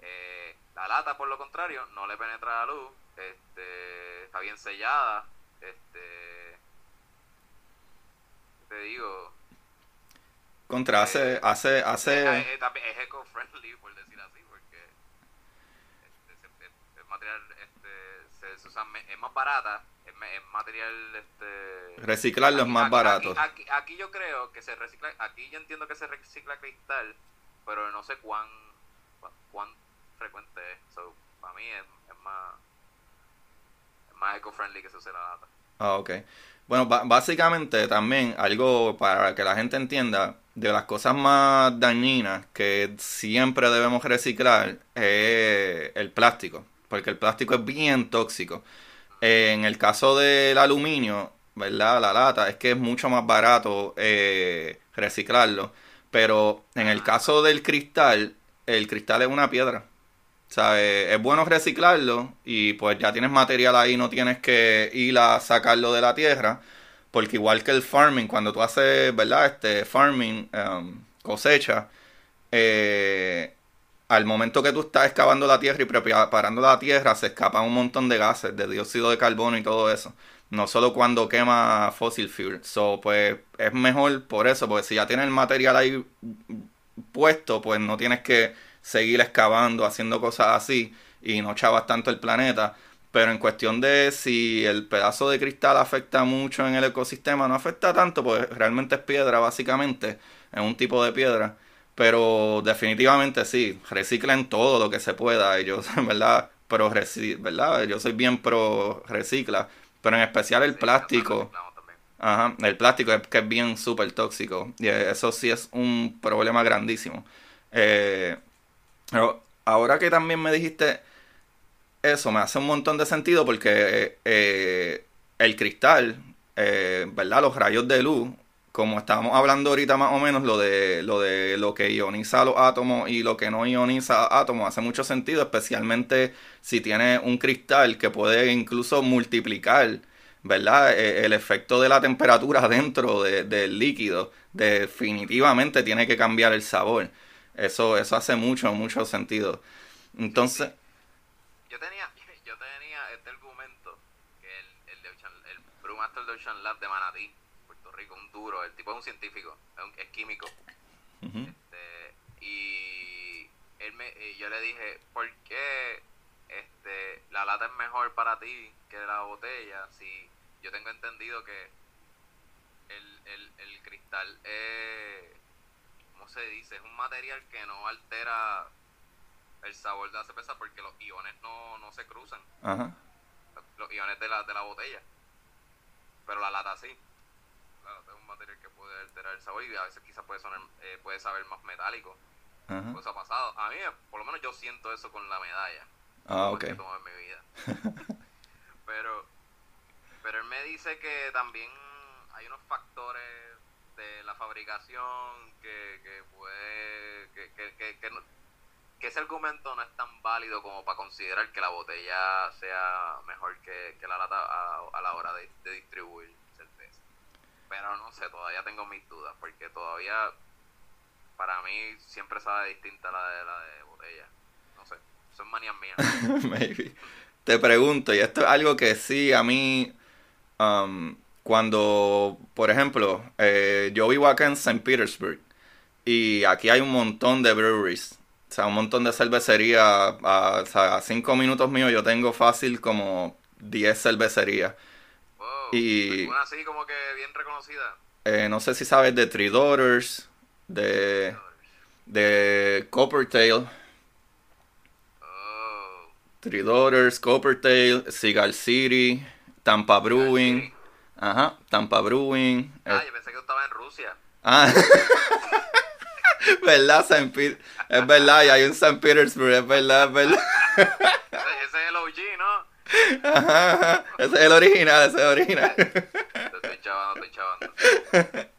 Eh, la lata, por lo contrario, no le penetra la luz, este, está bien sellada, este, ¿qué te digo, Contra, hace, hace, hace... Es, es eco-friendly, por decir así, porque este, es, material, este, se, usa, es más barata, es, material, este... Reciclarlo es más barato. Aquí, aquí, yo creo que se recicla, aquí yo entiendo que se recicla cristal, pero no sé cuán, cuán frecuente es. So, para mí es, es más, es más eco-friendly que se use la lata. Ah, ok. Bueno, básicamente también algo para que la gente entienda, de las cosas más dañinas que siempre debemos reciclar es el plástico, porque el plástico es bien tóxico. En el caso del aluminio, ¿verdad? La lata, es que es mucho más barato eh, reciclarlo, pero en el caso del cristal, el cristal es una piedra. Sea, es bueno reciclarlo y pues ya tienes material ahí, no tienes que ir a sacarlo de la tierra. Porque igual que el farming, cuando tú haces, ¿verdad? Este farming, um, cosecha, eh, al momento que tú estás excavando la tierra y preparando la tierra, se escapan un montón de gases, de dióxido de carbono y todo eso. No solo cuando quema fossil fuel. So, pues es mejor por eso, porque si ya tienes el material ahí puesto, pues no tienes que seguir excavando, haciendo cosas así y no chavas tanto el planeta. Pero en cuestión de si el pedazo de cristal afecta mucho en el ecosistema, no afecta tanto, pues realmente es piedra, básicamente, es un tipo de piedra. Pero definitivamente sí, reciclen todo lo que se pueda. Y yo, ¿verdad? Pro ¿verdad? Yo soy bien pro recicla. Pero en especial el plástico. Ajá, el plástico es que es bien súper tóxico. Y eso sí es un problema grandísimo. Eh, pero ahora que también me dijiste eso, me hace un montón de sentido porque eh, el cristal, eh, ¿verdad? Los rayos de luz, como estábamos hablando ahorita más o menos, lo de lo, de lo que ioniza los átomos y lo que no ioniza átomos hace mucho sentido, especialmente si tiene un cristal que puede incluso multiplicar, ¿verdad? E, el efecto de la temperatura dentro del líquido definitivamente tiene que cambiar el sabor. Eso, eso hace mucho, mucho sentido. Entonces... Yo tenía, yo tenía este argumento, que el, el, de Ocean, el Brewmaster de Ocean Lab de Manatí, Puerto Rico, un duro, el tipo es un científico, es, químico. este, y él me, yo le dije, ¿por qué este, la lata es mejor para ti que la botella? Si yo tengo entendido que el, el, el cristal es se dice? Es un material que no altera el sabor de la cerveza porque los iones no, no se cruzan. Los, iones de la, de la botella. Pero la lata sí. La lata es un material que puede alterar el sabor y a veces quizás puede, sonar, eh, puede saber más metálico. Eso ha pasado. A mí, por lo menos yo siento eso con la medalla. Ah, ok. en mi vida. pero, pero él me dice que también hay unos factores de la fabricación que, que puede que, que, que, que, ese argumento no es tan válido como para considerar que la botella sea mejor que, la lata a, la hora de, distribuir cerveza. Pero no sé todavía tengo mis dudas porque todavía para mí siempre sabe distinta la de la de botella. No sé son manías mías. Te pregunto y esto es algo que sí a mí um, cuando, por ejemplo, eh, yo vivo acá en St. Petersburg y aquí hay un montón de breweries, o sea, un montón de cervecerías. A, o sea, a cinco minutos míos yo tengo fácil como 10 cervecerías. y así como que bien reconocida? Eh, no sé si sabes de Three Daughters, de, de Coppertail. Oh. Three Daughters, Coppertail, Cigar City, Tampa Brewing. Ajá, Tampa Brewing. Ah, yo pensé que estaba en Rusia. Ah, ¿verdad? San es verdad, y hay un San Petersburg, es verdad, es verdad. ese es el OG, ¿no? Ajá, ese es el original, ese es el original. Estoy chavando, estoy chavando.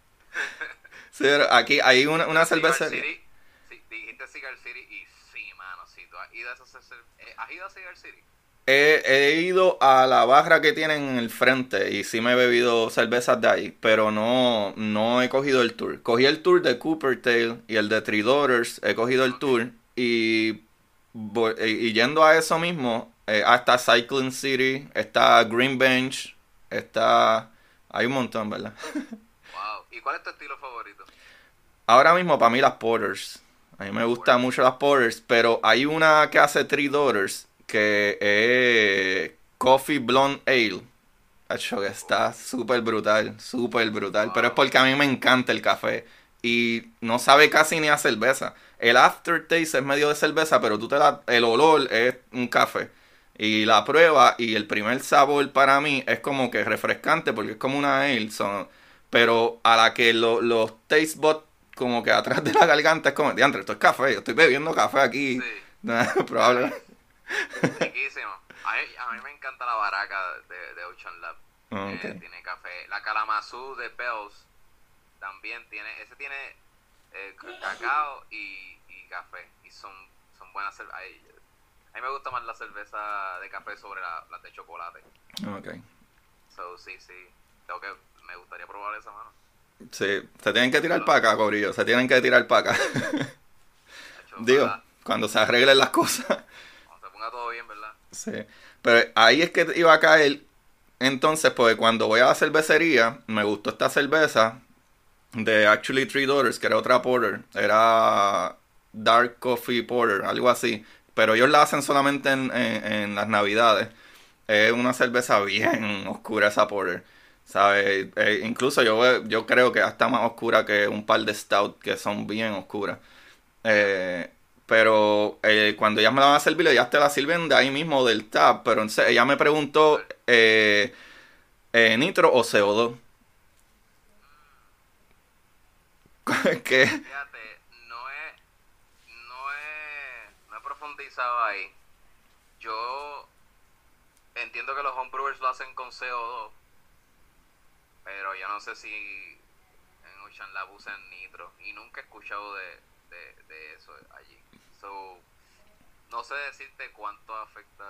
Sí, pero aquí hay una, una cervecería. Sí, dijiste Cigar City y sí, mano, sí, tú has ido a, esos, eh, ¿has ido a Cigar City. He, ido a la barra que tienen en el frente y sí me he bebido cervezas de ahí, pero no, no he cogido el tour. Cogí el tour de Cooper Tail y el de Three Daughters, he cogido el tour y, y yendo a eso mismo, eh, hasta Cycling City, está Green Bench, está... Hay un montón, ¿verdad? wow. ¿Y cuál es tu estilo favorito? ahora mismo para mí las porters. A mí me gustan mucho las porters, pero hay una que hace Three Daughters que es Coffee Blonde Ale. Acho, que está súper brutal, súper brutal. Pero es porque a mí me encanta el café. Y no sabe casi ni a cerveza. El aftertaste es medio de cerveza, pero tú te la, el olor es un café. Y la prueba y el primer sabor para mí es como que refrescante porque es como una ale. son- pero a la que lo- los taste buds como que atrás de la garganta es como, diantre, esto es café, yo estoy bebiendo café aquí. Sí. Probablemente. Riquísimo. A mí, a mí me encanta la baraca de, de Ocean Lab. Ah, Eh, ok. tiene café. La Kalamazoo de Bells también tiene. Ese tiene eh, cacao y, y café. Y son, son buenas cervezas. A mí me gusta más la cerveza de café sobre la, de chocolate. Ok. So, sí, sí. Tengo que, me gustaría probar esa mano. Sí, se tienen que tirar para acá, Corillo, se tienen que tirar para acá. Digo, cuando se arreglen las cosas. Ponga todo bien, ¿verdad? Sí. Pero ahí es que iba a caer. Entonces, pues cuando voy a la cervecería, me gustó esta cerveza de Actually Three Daughters, que era otra porter. Era Dark Coffee Porter, algo así. Pero ellos la hacen solamente en, en- las navidades. Es una cerveza bien oscura esa porter. ¿Sabes? Eh, incluso yo, yo creo que hasta más oscura que un par de stout que son bien oscuras. Eh, pero eh, cuando ellas me la van a servir, ellas te la sirven de ahí mismo del tap. Pero entonces ella me preguntó, eh, eh, ¿nitro o CO2? ¿Qué? Fíjate, no he, no he, no he profundizado ahí. Yo entiendo que los homebrewers lo hacen con CO2, pero yo no sé si en Ocean Lab usan nitro y nunca he escuchado de, de, de eso allí. So, no sé decirte cuánto afecta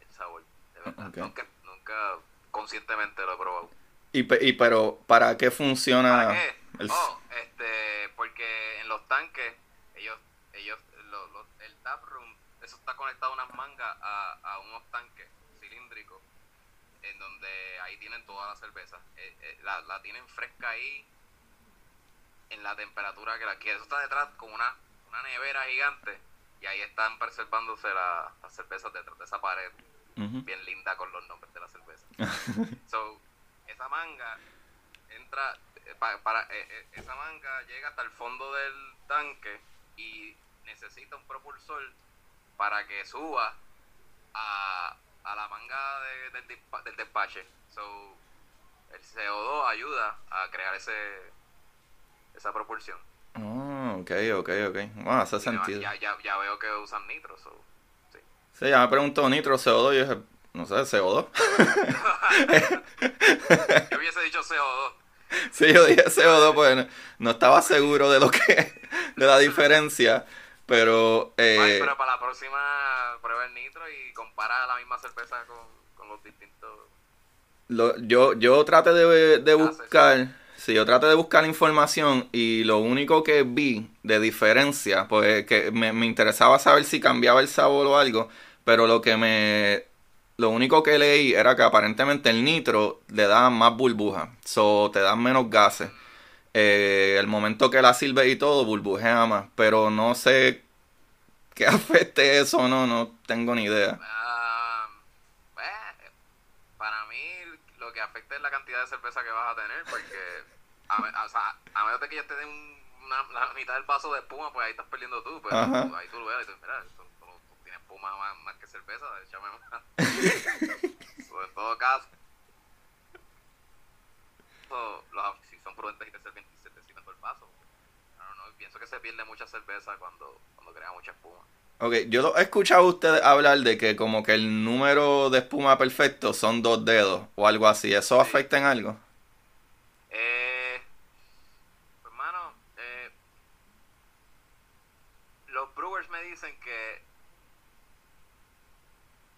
el sabor, de verdad. Nunca, nunca conscientemente lo he probado. Y, pe- y pero, ¿para qué funciona? ¿Para qué? el- Oh, este, porque en los tanques, ellos, ellos, lo- lo- el tap room, eso está conectado a unas mangas a, a unos tanques cilíndricos, en donde ahí tienen toda la cerveza. Eh, eh, la, la tienen fresca ahí, en la temperatura que la quiere. Eso está detrás con una, una nevera gigante, y ahí están preservándose la- las cervezas detrás de esa pared, bien linda con los nombres de la cerveza. So, esa manga entra eh, pa- para eh, eh, esa manga llega hasta el fondo del tanque y necesita un propulsor para que suba a, a la manga de- del, del despache. So, el CO2 ayuda a crear ese esa propulsión. Ok, ok, ok. Bueno, hace sentido. Ya, ya, ya veo que usan nitro. So, sí. Sí, ya me preguntó nitro, CO2, y yo dije, no sé, CO2. Yo hubiese dicho CO2. Sí, yo dije CO2, pues no, no estaba seguro de lo que, de la diferencia, pero, Ay, eh, pero para la próxima prueba el nitro y compara la misma cerveza con, con los distintos. lo- yo, yo traté de, de buscar, sí, yo traté de buscar información y lo único que vi de diferencia, pues que me, me interesaba saber si cambiaba el sabor o algo, pero lo que me, lo único que leí era que aparentemente el nitro le da más burbujas, so te dan menos gases. Eh, el momento que la sirve y todo burbujea más, pero no sé qué afecte eso, no, no tengo ni idea. Ah, eh, para mí lo que afecta es la cantidad de cerveza que vas a tener, porque a, o sea, a menos de que ya te den un- una, la mitad del vaso de espuma, pues ahí estás perdiendo tú. Pues, Ajá. tú- ahí tú lo ves y dices, mira, tú, tú- tú tienes espuma más, más que cerveza, échame más. So, en todo caso, so, los, si son prudentes y te sirven, se te sirven todo el vaso. No, no, pienso que se pierde mucha cerveza cuando, cuando crea mucha espuma. Ok, yo lo he escuchado a ustedes hablar de que como que el número de espuma perfecto son dos dedos o algo así. ¿Eso Sí. afecta en algo? Eh, pues, hermano, eh, los brewers me dicen que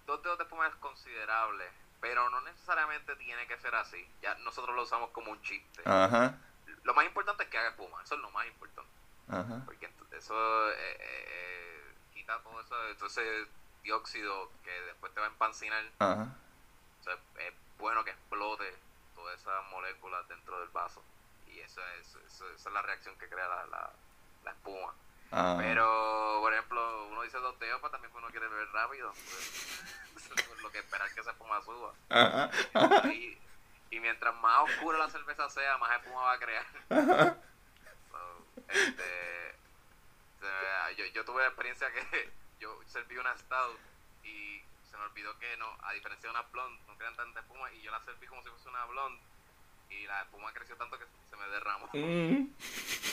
dos dedos de espuma es considerable, pero no necesariamente tiene que ser así. Ya nosotros lo usamos como un chiste. Ajá, Lo más importante es que haga espuma, eso es lo más importante, ajá. porque eso eh, eh, eh, quita todo, eso, todo ese dióxido que después te va a empancinar. Ajá. O sea, es bueno que explote todas esas moléculas dentro del vaso. Y eso eso, eso, esa es la reacción que crea la, la, la espuma. Ah. Pero, por ejemplo, uno dice dos dedos, pues también uno quiere beber rápido. Pues, lo que esperar que esa espuma suba. Ajá. Y, y mientras más oscura la cerveza sea, más espuma va a crear. So, este, se- yo, yo tuve la experiencia que yo serví una stout y se me olvidó que no, a diferencia de una blonde, no crean tanta espuma y yo la serví como si fuese una blonde y la espuma creció tanto que se me derramó. Mm,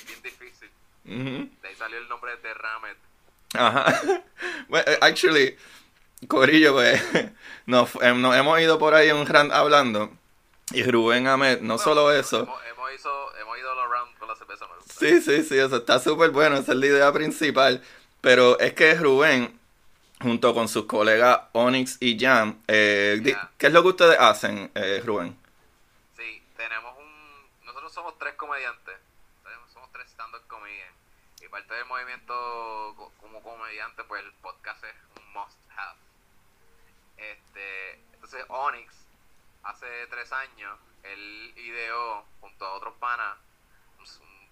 Bien difícil. ujú. De ahí salió el nombre de derrame. Ajá. Well, eh, actually, Corillo, pues, nos, em, nos hemos ido por ahí un rant hablando. Y Rubén Ahmed, no solo eso. Hemos, hemos, hizo- hemos ido all around con la Sí, sí, sí, eso está súper bueno, esa es la idea principal. Pero es que Rubén, junto con sus colegas Onyx y Jam, eh, Ya. ¿qué es lo que ustedes hacen, eh, Rubén? Sí, tenemos un... Nosotros somos tres comediantes. Somos tres stand-up comedians. Y parte del movimiento co- como comediante, pues el podcast es un must-have. Este, entonces Onyx, hace tres años, él ideó, junto a otros panas, un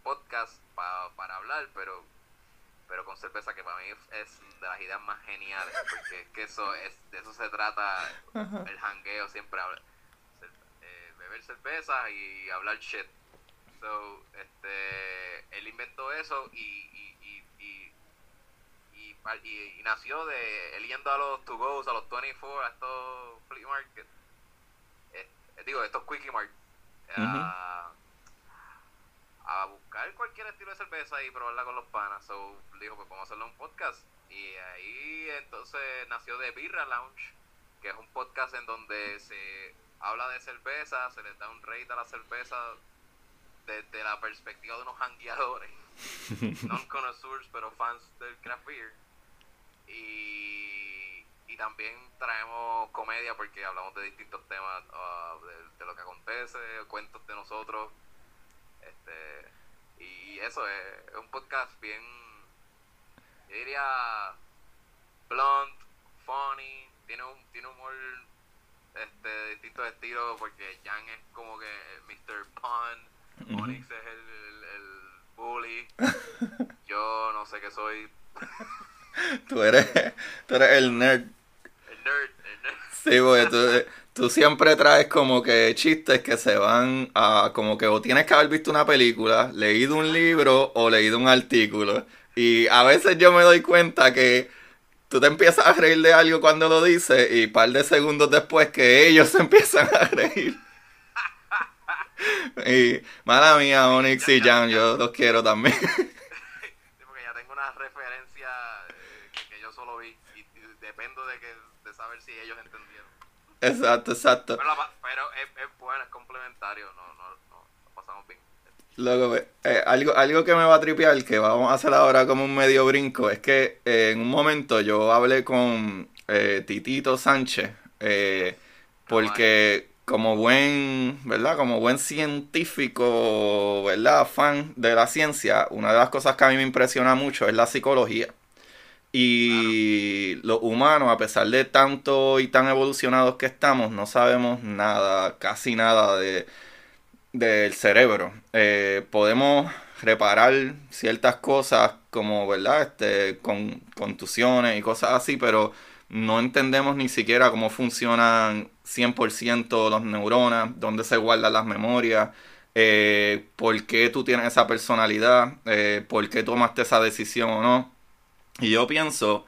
podcast pa- para hablar, pero pero con cerveza que para mí es de las ideas más geniales porque es que eso es de eso se trata el jangueo siempre habla- eh, beber cerveza y hablar shit. So este él inventó eso y y, y, y, y, pa- y- y nació de él yendo a los to goes a los 24 a estos flea market eh, digo estos quickie mart a- a buscar cualquier estilo de cerveza y probarla con los panas. So, dijo, pues vamos a hacerle un podcast. Y ahí entonces nació The Birra Lounge, que es un podcast en donde se habla de cerveza, se les da un rate a la cerveza desde la perspectiva de unos jangueadores, non-connoisseurs, pero fans del craft beer. Y, y también traemos comedia porque hablamos de distintos temas, de, de lo que acontece, cuentos de nosotros. Este, y eso es, es un podcast bien, yo diría, blunt, funny, tiene un tiene humor este, de distintos estilos porque Jan es como que Mr. Pun. Onyx es el, el, el bully, yo no sé qué soy, Tú eres, tú eres el nerd. el nerd, el nerd. Sí, porque tú, tú siempre traes como que chistes que se van a, como que o tienes que haber visto una película, leído un libro o leído un artículo. Y a veces yo me doy cuenta que tú te empiezas a reír de algo cuando lo dices y par de segundos después que ellos se empiezan a reír. Y mala mía, Onyx y Jan, yo los quiero también. Sí, porque ya tengo una referencia eh, que, que yo solo vi y, y dependo de que de saber si ellos entendieron. Exacto, exacto. Pero, la pa- pero es, es bueno, es complementario, no, no, no, lo pasamos bien. Loco, pues, eh, algo, algo que me va a tripear, que vamos a hacer ahora como un medio brinco, es que eh, en un momento yo hablé con eh, Titito Sánchez, eh, porque como buen, ¿verdad? Como buen científico, ¿verdad? Fan de la ciencia, una de las cosas que a mí me impresiona mucho es la psicología. Y los humanos, a pesar de tanto y tan evolucionados que estamos, no sabemos nada, casi nada de, del cerebro. Eh, podemos reparar ciertas cosas como, ¿verdad? Este, con contusiones y cosas así, pero no entendemos ni siquiera cómo funcionan 100% los neuronas, dónde se guardan las memorias, eh, por qué tú tienes esa personalidad, eh, por qué tomaste esa decisión o no. Y yo pienso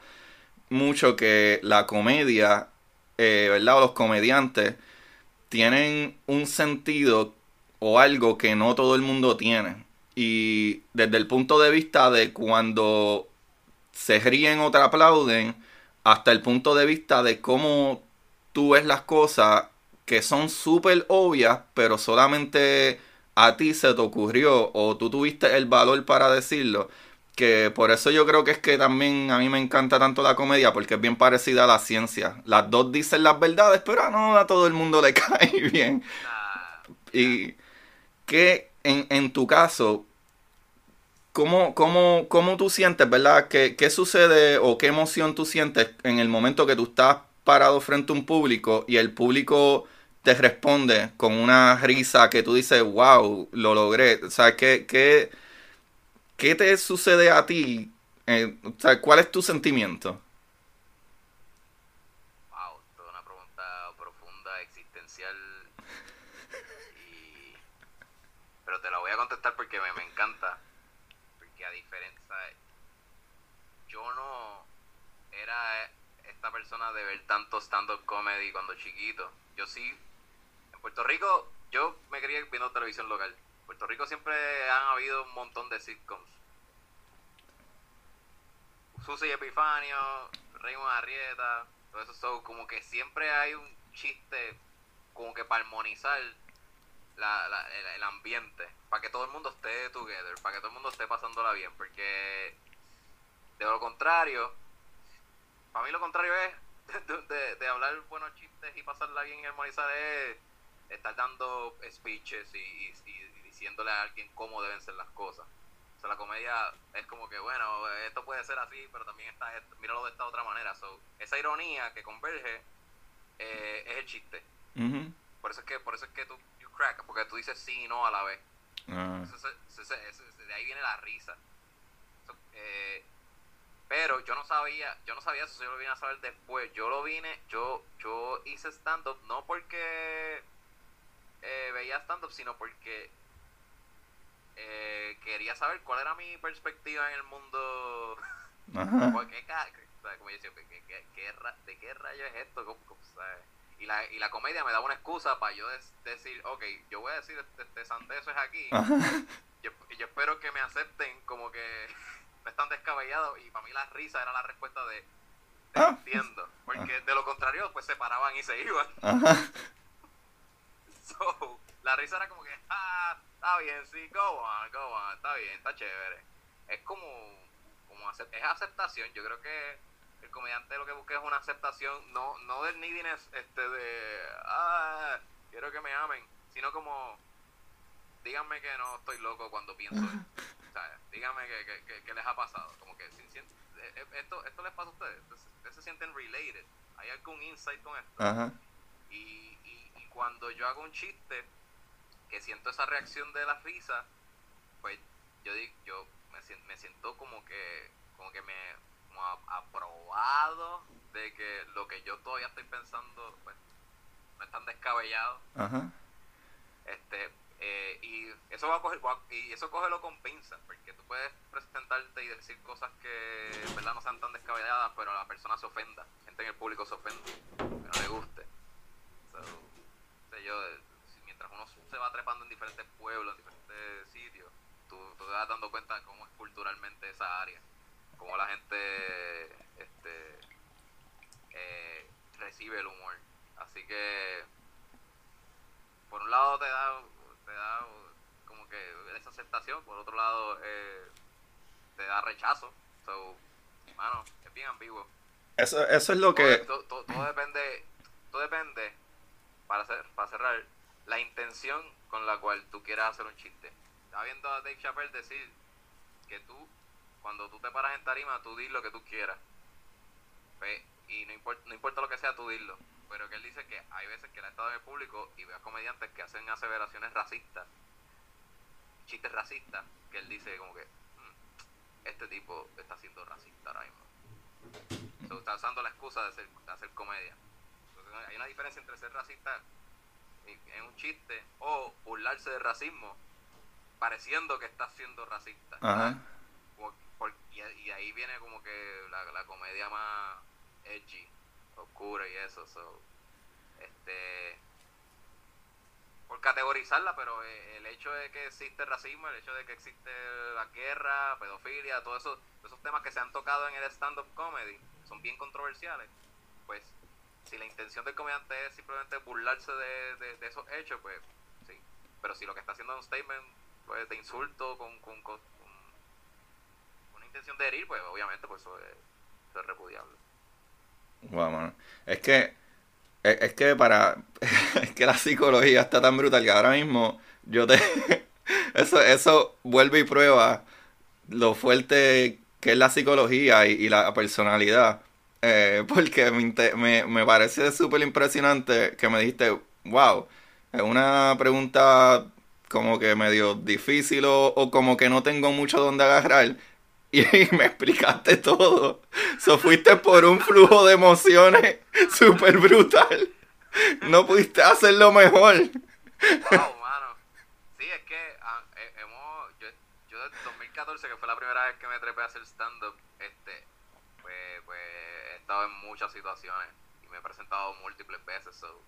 mucho que la comedia, eh, ¿verdad? O los comediantes tienen un sentido o algo que no todo el mundo tiene. Y desde el punto de vista de cuando se ríen o te aplauden, hasta el punto de vista de cómo tú ves las cosas que son súper obvias, pero solamente a ti se te ocurrió o tú tuviste el valor para decirlo. Que por eso yo creo que es que también a mí me encanta tanto la comedia, porque es bien parecida a la ciencia. Las dos dicen las verdades, pero no a todo el mundo le cae bien. Y que en, en tu caso, ¿cómo, cómo, cómo tú sientes, verdad? ¿Qué, ¿Qué sucede o qué emoción tú sientes en el momento que tú estás parado frente a un público y el público te responde con una risa que tú dices, wow, lo logré. O sea, ¿qué, qué, qué te sucede a ti? Eh, o sea, ¿cuál es tu sentimiento? Wow, toda una pregunta profunda, existencial. Y... Pero te la voy a contestar porque me, me encanta. Porque a diferencia, yo no era esta persona de ver tanto stand-up comedy cuando chiquito. Yo sí Puerto Rico, yo me quería viendo televisión local. Puerto Rico siempre han habido un montón de sitcoms. Susi y Epifanio, Raymond Arrieta, todo eso, como que siempre hay un chiste como que para armonizar la, el, ambiente, para que todo el mundo esté together, para que todo el mundo esté pasándola bien, porque de lo contrario, para mí lo contrario es de, de hablar buenos chistes y pasarla bien y armonizar es estar dando speeches y, diciéndole a alguien cómo deben ser las cosas. O sea, la comedia es como que, bueno, esto puede ser así, pero también está, míralo de esta otra manera. So, esa ironía que converge eh, es el chiste. Por eso es que, por eso es que tú you crack, porque tú dices sí y no a la vez. Ah. de ahí viene la risa. Eh, pero yo no sabía, yo no sabía eso, yo lo vine a saber después. Yo lo vine, yo, yo hice stand up no porque eh, veía stand-up, sino porque eh, quería saber cuál era mi perspectiva en el mundo. Como yo decía, ¿de qué rayo es esto? Y, la, y la comedia me daba una excusa para yo decir, ok, yo voy a decir, este, este eso es aquí. Yo, yo espero que me acepten como que no están descabellados. Y para mí la risa era la respuesta de, ah. entiendo. Porque de lo contrario, pues se paraban y se iban. la risa era como que, ah, está bien, sí, go on, go on, está bien, está chévere. Es como, como es aceptación. Yo creo que el comediante lo que busca es una aceptación, no, no del neediness, este, de, ah, quiero que me amen, sino como, díganme que no estoy loco cuando pienso O sea, díganme que, que, les ha pasado. Como que, si, eh, eh, esto, esto les pasa a ustedes. Ustedes se sienten related. Hay algún insight con esto. Y, cuando yo hago un chiste, que siento esa reacción de la risa, pues yo digo, yo me siento, me siento como que, como que me, como aprobado de que lo que yo todavía estoy pensando, pues, no es tan descabellado. Este, eh, y eso va a coger, y eso cógelo con pinzas, porque tú puedes presentarte y decir cosas que verdad no sean tan descabelladas, pero la persona se ofenda, gente en el público se ofenda, que no le guste yo, mientras uno se va trepando en diferentes pueblos, en diferentes sitios, tú, te vas dando cuenta de cómo es culturalmente esa área, cómo la gente este, eh, recibe el humor. Así que, por un lado te da, te da como que esa aceptación, por otro lado eh, te da rechazo. So, mano, es bien ambiguo. Eso, eso es lo que... Todo, todo depende, todo depende para, hacer, para cerrar, la intención con la cual tú quieras hacer un chiste. Estaba viendo a Dave Chappelle decir que tú, cuando tú te paras en tarima, tú di lo que tú quieras. Pues, y no importa, no importa lo que sea, tú dilo. Pero que él dice que hay veces que él ha estado en el público y ve a comediantes que hacen aseveraciones racistas, chistes racistas, que él dice como que mm, este tipo está siendo racista ahora mismo. está usando la excusa de, de hacer comedia hay una diferencia entre ser racista en un chiste o burlarse de racismo pareciendo que estás siendo racista. y, ahí viene como que la, comedia más edgy, oscura y eso. este por categorizarla, pero eh, el hecho de que existe racismo, el hecho de que existe la guerra, pedofilia, todos esos, esos temas que se han tocado en el stand-up comedy, son bien controversiales, pues si la intención del comediante es simplemente burlarse de, de, esos hechos, pues sí. Pero si lo que está haciendo es un statement pues, de insulto con, con, una intención de herir, pues obviamente pues eso es, repudiable. Wow, Es que es, que para es que la psicología está tan brutal que ahora mismo yo te eso eso vuelve y prueba lo fuerte que es la psicología y la personalidad eh, porque me, me, me parece súper impresionante que me dijiste, wow, es una pregunta como que medio difícil o, como que no tengo mucho donde agarrar. Y me explicaste todo. So fuiste por un flujo de emociones súper brutal. No pudiste hacerlo mejor. Wow, mano. Sí, es que ah, eh, hemos, yo, yo desde 2014, que fue la primera vez que me trepé a hacer stand-up, este, estado en muchas situaciones y me he presentado múltiples veces. So,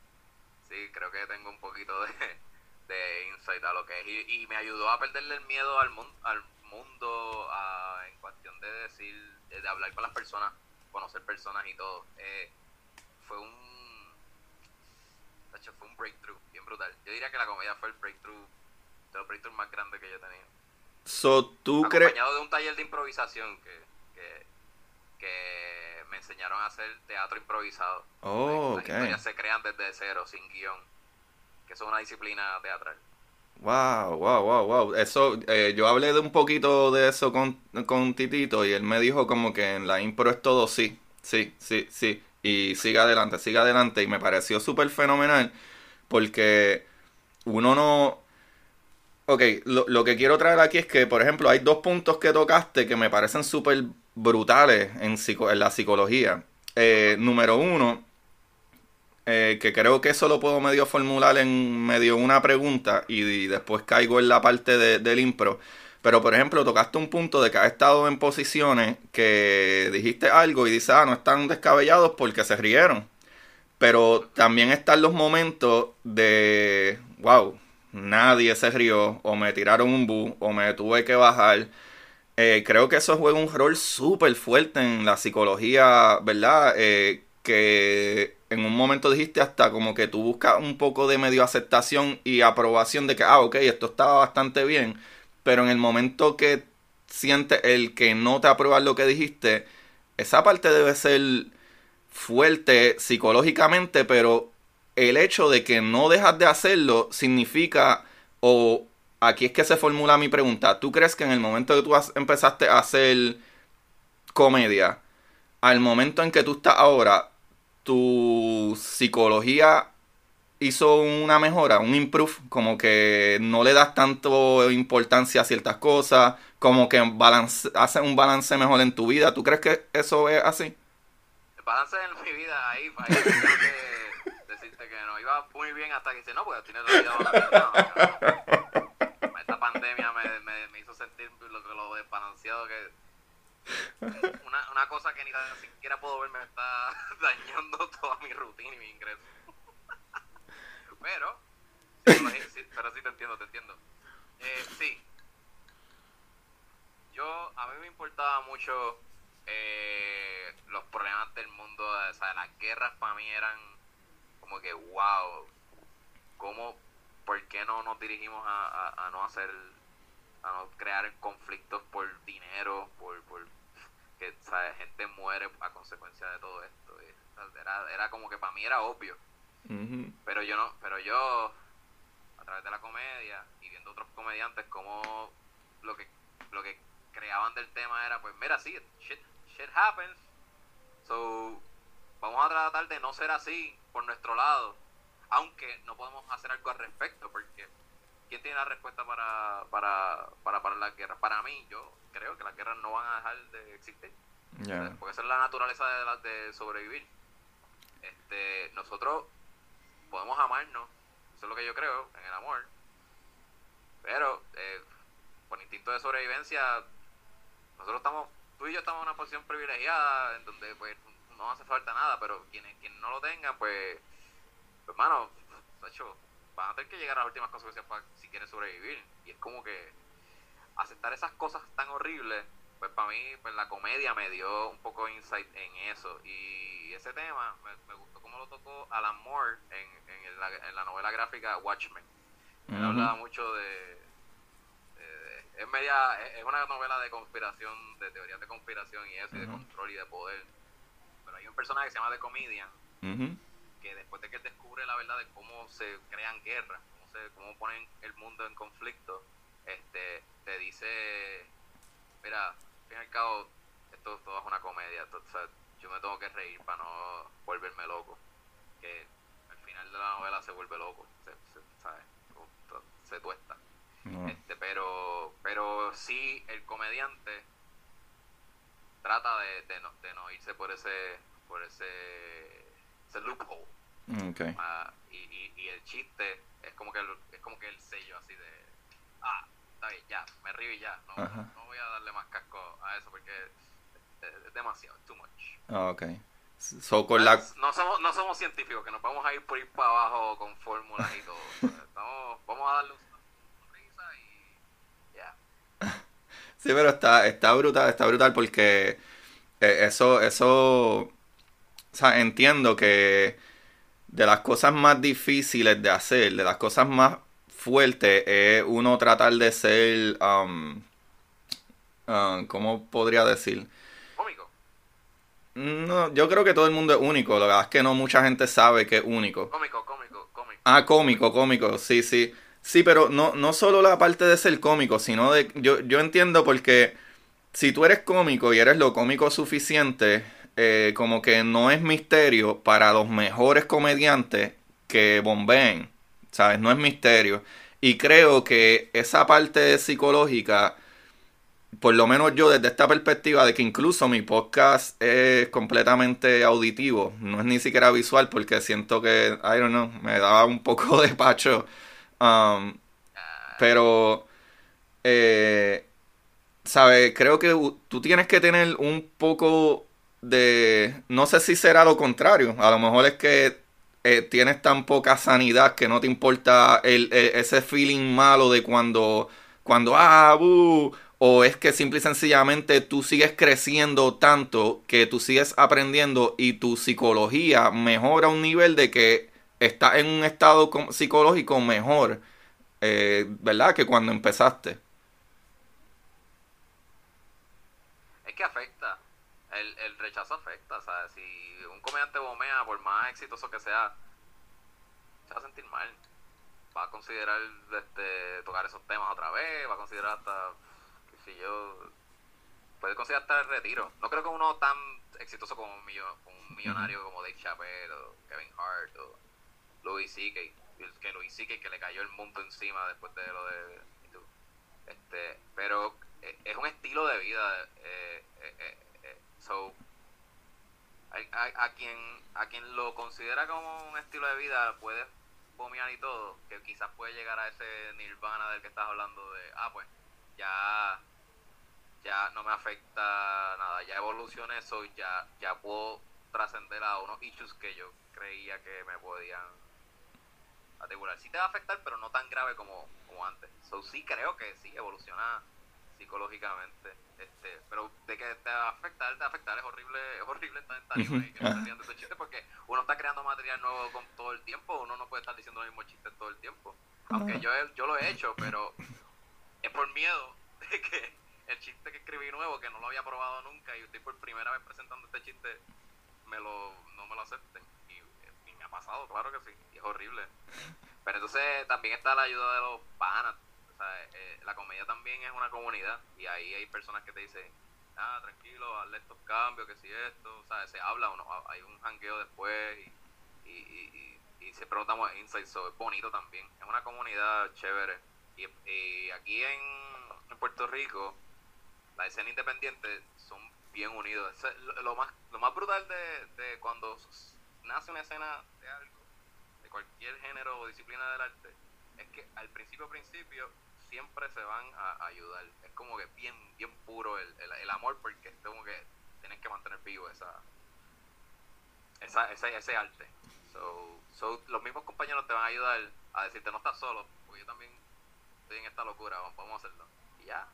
sí, creo que tengo un poquito de, de insight a lo que es. Y, me ayudó a perderle el miedo al, mundo al mundo en cuestión de decir, de, hablar con las personas, conocer personas y todo. Eh, fue un fue un breakthrough bien brutal. Yo diría que la comedia fue el breakthrough, de los breakthroughs más grandes que yo he tenido. So, ¿tú crees? Acompañado de un taller de improvisación que, que, que, me enseñaron a hacer teatro improvisado. Oh, Las historias se crean desde cero, sin guion. Que eso es una disciplina teatral. Wow, wow, wow, wow. Eso, eh, yo hablé de un poquito de eso con, con Titito y él me dijo como que en la impro es todo sí, sí, sí, sí y siga adelante, siga adelante. Y me pareció súper fenomenal porque uno no... Ok, lo, lo, que quiero traer aquí es que, por ejemplo, hay dos puntos que tocaste que me parecen súper brutales en, en, la psicología. Eh, número uno, eh, que creo que eso lo puedo medio formular en medio una pregunta y, después caigo en la parte de, del impro pero, por ejemplo, tocaste un punto de que has estado en posiciones que dijiste algo y dices, ah, no están descabellados porque se rieron. Pero también están los momentos de, wow, nadie se rió, o me tiraron un bu, o me tuve que bajar. Eh, creo que eso juega un rol súper fuerte en la psicología, ¿verdad? Eh, que en un momento dijiste hasta como que tú buscas un poco de medio aceptación y aprobación de que, ah, ok, esto estaba bastante bien pero en el momento que sientes el que no te apruebas lo que dijiste, esa parte debe ser fuerte psicológicamente, pero el hecho de que no dejas de hacerlo significa, o aquí es que se formula mi pregunta, ¿tú crees que en el momento que tú empezaste a hacer comedia, al momento en que tú estás ahora, tu psicología hizo una mejora, un improve, como que no le das tanto importancia a ciertas cosas, como que balance, hace un balance mejor en tu vida. ¿Tú crees que eso es así? El balance en mi vida ahí, que muy bien hasta que dice, no, pues tienes la vida. Esta pandemia me, me, hizo sentir lo, lo desbalanceado que una, una cosa que ni siquiera puedo ver me está dañando toda mi rutina y mi ingreso. Pero, pero sí te entiendo, te entiendo. Eh, sí. Yo, a mí me importaba mucho eh, los problemas del mundo, o sea, las guerras para mí eran como que, wow, ¿cómo, por qué no nos dirigimos a, a, no hacer, a no crear conflictos por dinero, por, por que ¿sabes? gente muere a consecuencia de todo esto? Era, era como que para mí era obvio pero yo no, pero yo a través de la comedia y viendo otros comediantes como lo que lo que creaban del tema era pues mira sí shit, shit happens so vamos a tratar de no ser así por nuestro lado aunque no podemos hacer algo al respecto porque quién tiene la respuesta para para para para las guerras para mí yo creo que las guerras no van a dejar de existir. Porque esa es la naturaleza de, de sobrevivir. Este nosotros podemos amarnos, eso es lo que yo creo en el amor, pero eh, por instinto de sobrevivencia, nosotros estamos, tú y yo estamos en una posición privilegiada en donde pues no hace falta nada, pero quienes, quien no lo tengan, pues, hermano, hecho, van a tener que llegar a las últimas consecuencias para, si quieren sobrevivir. Y es como que aceptar esas cosas tan horribles, pues para mí, pues la comedia me dio un poco de insight en eso. Y ese tema me, gustó como lo tocó Alan Moore en, en, la, novela gráfica Watchmen. Él hablaba mucho de, es media es una novela de conspiración de teorías de conspiración y eso y de control y de poder hay un personaje que se llama The Comedian que después de que él descubre la verdad de cómo se crean guerras cómo se cómo ponen el mundo en conflicto este te dice mira al fin y al cabo esto todo es una comedia yo me tengo que reír para no volverme loco que de la novela se vuelve loco, se, se, ¿sabes? se tuesta. Este, pero, pero sí, el comediante trata de, de, no, de no irse por ese, por ese, ese loophole. Okay. Ah, y, y, y, el chiste es como que el, es como que el sello así de ah está bien ya me río y ya no, no voy a darle más casco a eso porque es, demasiado too much ah, okay so, con la... no somos no somos científicos que nos vamos a ir por ir para abajo con fórmulas y todo Estamos, vamos a darle una risa y ya sí pero está está brutal está brutal porque eh, eso eso o sea entiendo que de las cosas más difíciles de hacer, de las cosas más fuertes, es uno tratar de ser, um, um, ¿cómo podría decir? Cómico. No, yo creo que todo el mundo es único, lo que es que no mucha gente sabe que es único. Cómico, cómico, cómico. Ah, cómico, cómico, sí, sí. Sí, pero no, no solo la parte de ser cómico, sino de... Yo, yo entiendo porque si tú eres cómico y eres lo cómico suficiente, eh, como que no es misterio para los mejores comediantes que bombeen, ¿sabes? No es misterio. Y creo que esa parte psicológica, por lo menos yo desde esta perspectiva de que incluso mi podcast es completamente auditivo, no es ni siquiera visual porque siento que, I don't know, me daba un poco de pacho. Um, pero, eh, ¿sabes? Creo que tú tienes que tener un poco de, no sé si será lo contrario, a lo mejor es que eh, tienes tan poca sanidad que no te importa el, ese feeling malo de cuando, cuando, ah, o es que simple y sencillamente tú sigues creciendo tanto que tú sigues aprendiendo y tu psicología mejora a un nivel de que estás en un estado psicológico mejor, eh, ¿verdad? Que cuando empezaste. Es que afecta el, el rechazo afecta, ¿sabes? Si un comediante bomea, por más exitoso que sea, se va a sentir mal. Va a considerar este, tocar esos temas otra vez, va a considerar hasta, si yo, puede considerar hasta el retiro. No creo que uno tan exitoso como un, un millonario como Dave Chappelle o Kevin Hart o Louis C.K. Que Louis C.K. que le cayó el mundo encima después de lo de... Este, pero eh, es un estilo de vida eh, eh, So, a, quien a quien lo considera como un estilo de vida puede bomear y todo, que quizás puede llegar a ese nirvana del que estás hablando de, ah, pues ya ya no me afecta nada, ya evolucioné eso, ya ya puedo trascender a unos issues que yo creía que me podían asegurar. Sí te va a afectar, pero no tan grave como, como antes. So, sí creo que sí evoluciona psicológicamente. Este, pero de que te va a afectar, te va a afectar, es horrible, es horrible estar en tarima y que no de esos chistes porque uno está creando material nuevo con todo el tiempo, uno no puede estar diciendo los mismos chistes todo el tiempo. Aunque yo, yo lo he hecho, pero es por miedo de que el chiste que escribí nuevo, que no lo había probado nunca y estoy por primera vez presentando este chiste, me lo, no me lo acepten. Y, y me ha pasado, claro que sí, y es horrible. Pero entonces también está la ayuda de los panas eh, la comedia también es una comunidad y ahí hay personas que te dicen, ah, tranquilo, hazle estos cambios, que si esto, o se habla, uno, hay un jangueo después y, y, y, siempre notamos insights, so, es bonito también, es una comunidad chévere. Y, aquí en, Puerto Rico, la escena independiente son bien unidos. lo, más, lo más brutal de, de cuando nace una escena de algo, de cualquier género o disciplina del arte, es que al principio principio siempre se van a, ayudar. Es como que bien, bien puro el, el, amor porque es como que tienes que mantener vivo esa, esa ese, ese arte. So, so, los mismos compañeros te van a ayudar a decirte no estás solo, porque yo también estoy en esta locura, vamos, a hacerlo. Y ya.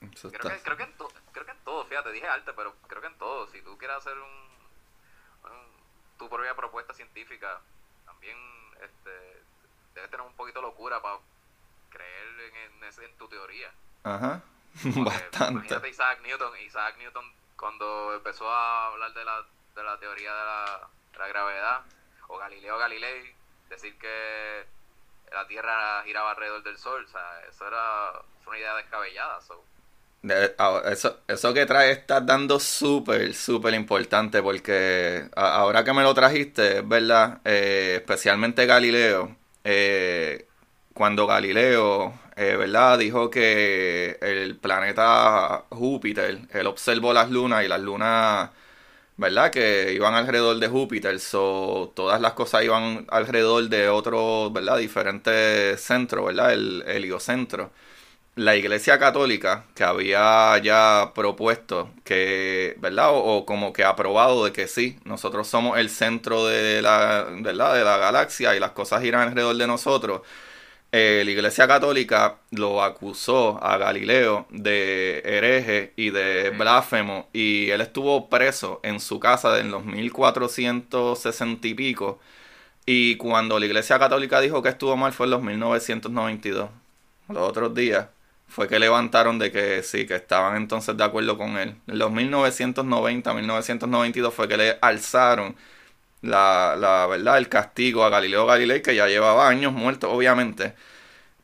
creo, que, creo, que en creo que en todo, fíjate, dije arte, pero creo que en todo. Si tú quieres hacer un, tu propia propuesta científica, también este, debes tener un poquito de locura para creer en, en, en tu teoría. Ajá, bastante. Imagínate Isaac Newton, Isaac Newton cuando empezó a hablar de la, de la teoría de la, de la gravedad, o Galileo Galilei, decir que la Tierra giraba alrededor del Sol, o sea, eso era una idea descabellada. So. Eso, eso que traes estás dando súper, súper importante porque ahora que me lo trajiste, es verdad, eh, especialmente Galileo, eh, cuando Galileo, eh, ¿verdad? Dijo que el planeta Júpiter, él observó las lunas y las lunas, ¿verdad? Que iban alrededor de Júpiter, so, todas las cosas iban alrededor de otros, ¿verdad? Diferentes centros, ¿verdad? El heliocentro la Iglesia Católica, que había ya propuesto que, ¿verdad? O, como que aprobado de que sí, nosotros somos el centro de la, ¿verdad? De la galaxia y las cosas giran alrededor de nosotros. Eh, la Iglesia Católica lo acusó a Galileo de hereje y de blasfemo y él estuvo preso en su casa en los 1460 y pico y cuando la Iglesia Católica dijo que estuvo mal fue en los 1992, los otros días fue que levantaron de que sí, que estaban entonces de acuerdo con él. En los 1990, 1992 fue que le alzaron la, la verdad, el castigo a Galileo Galilei, que ya llevaba años muerto, obviamente,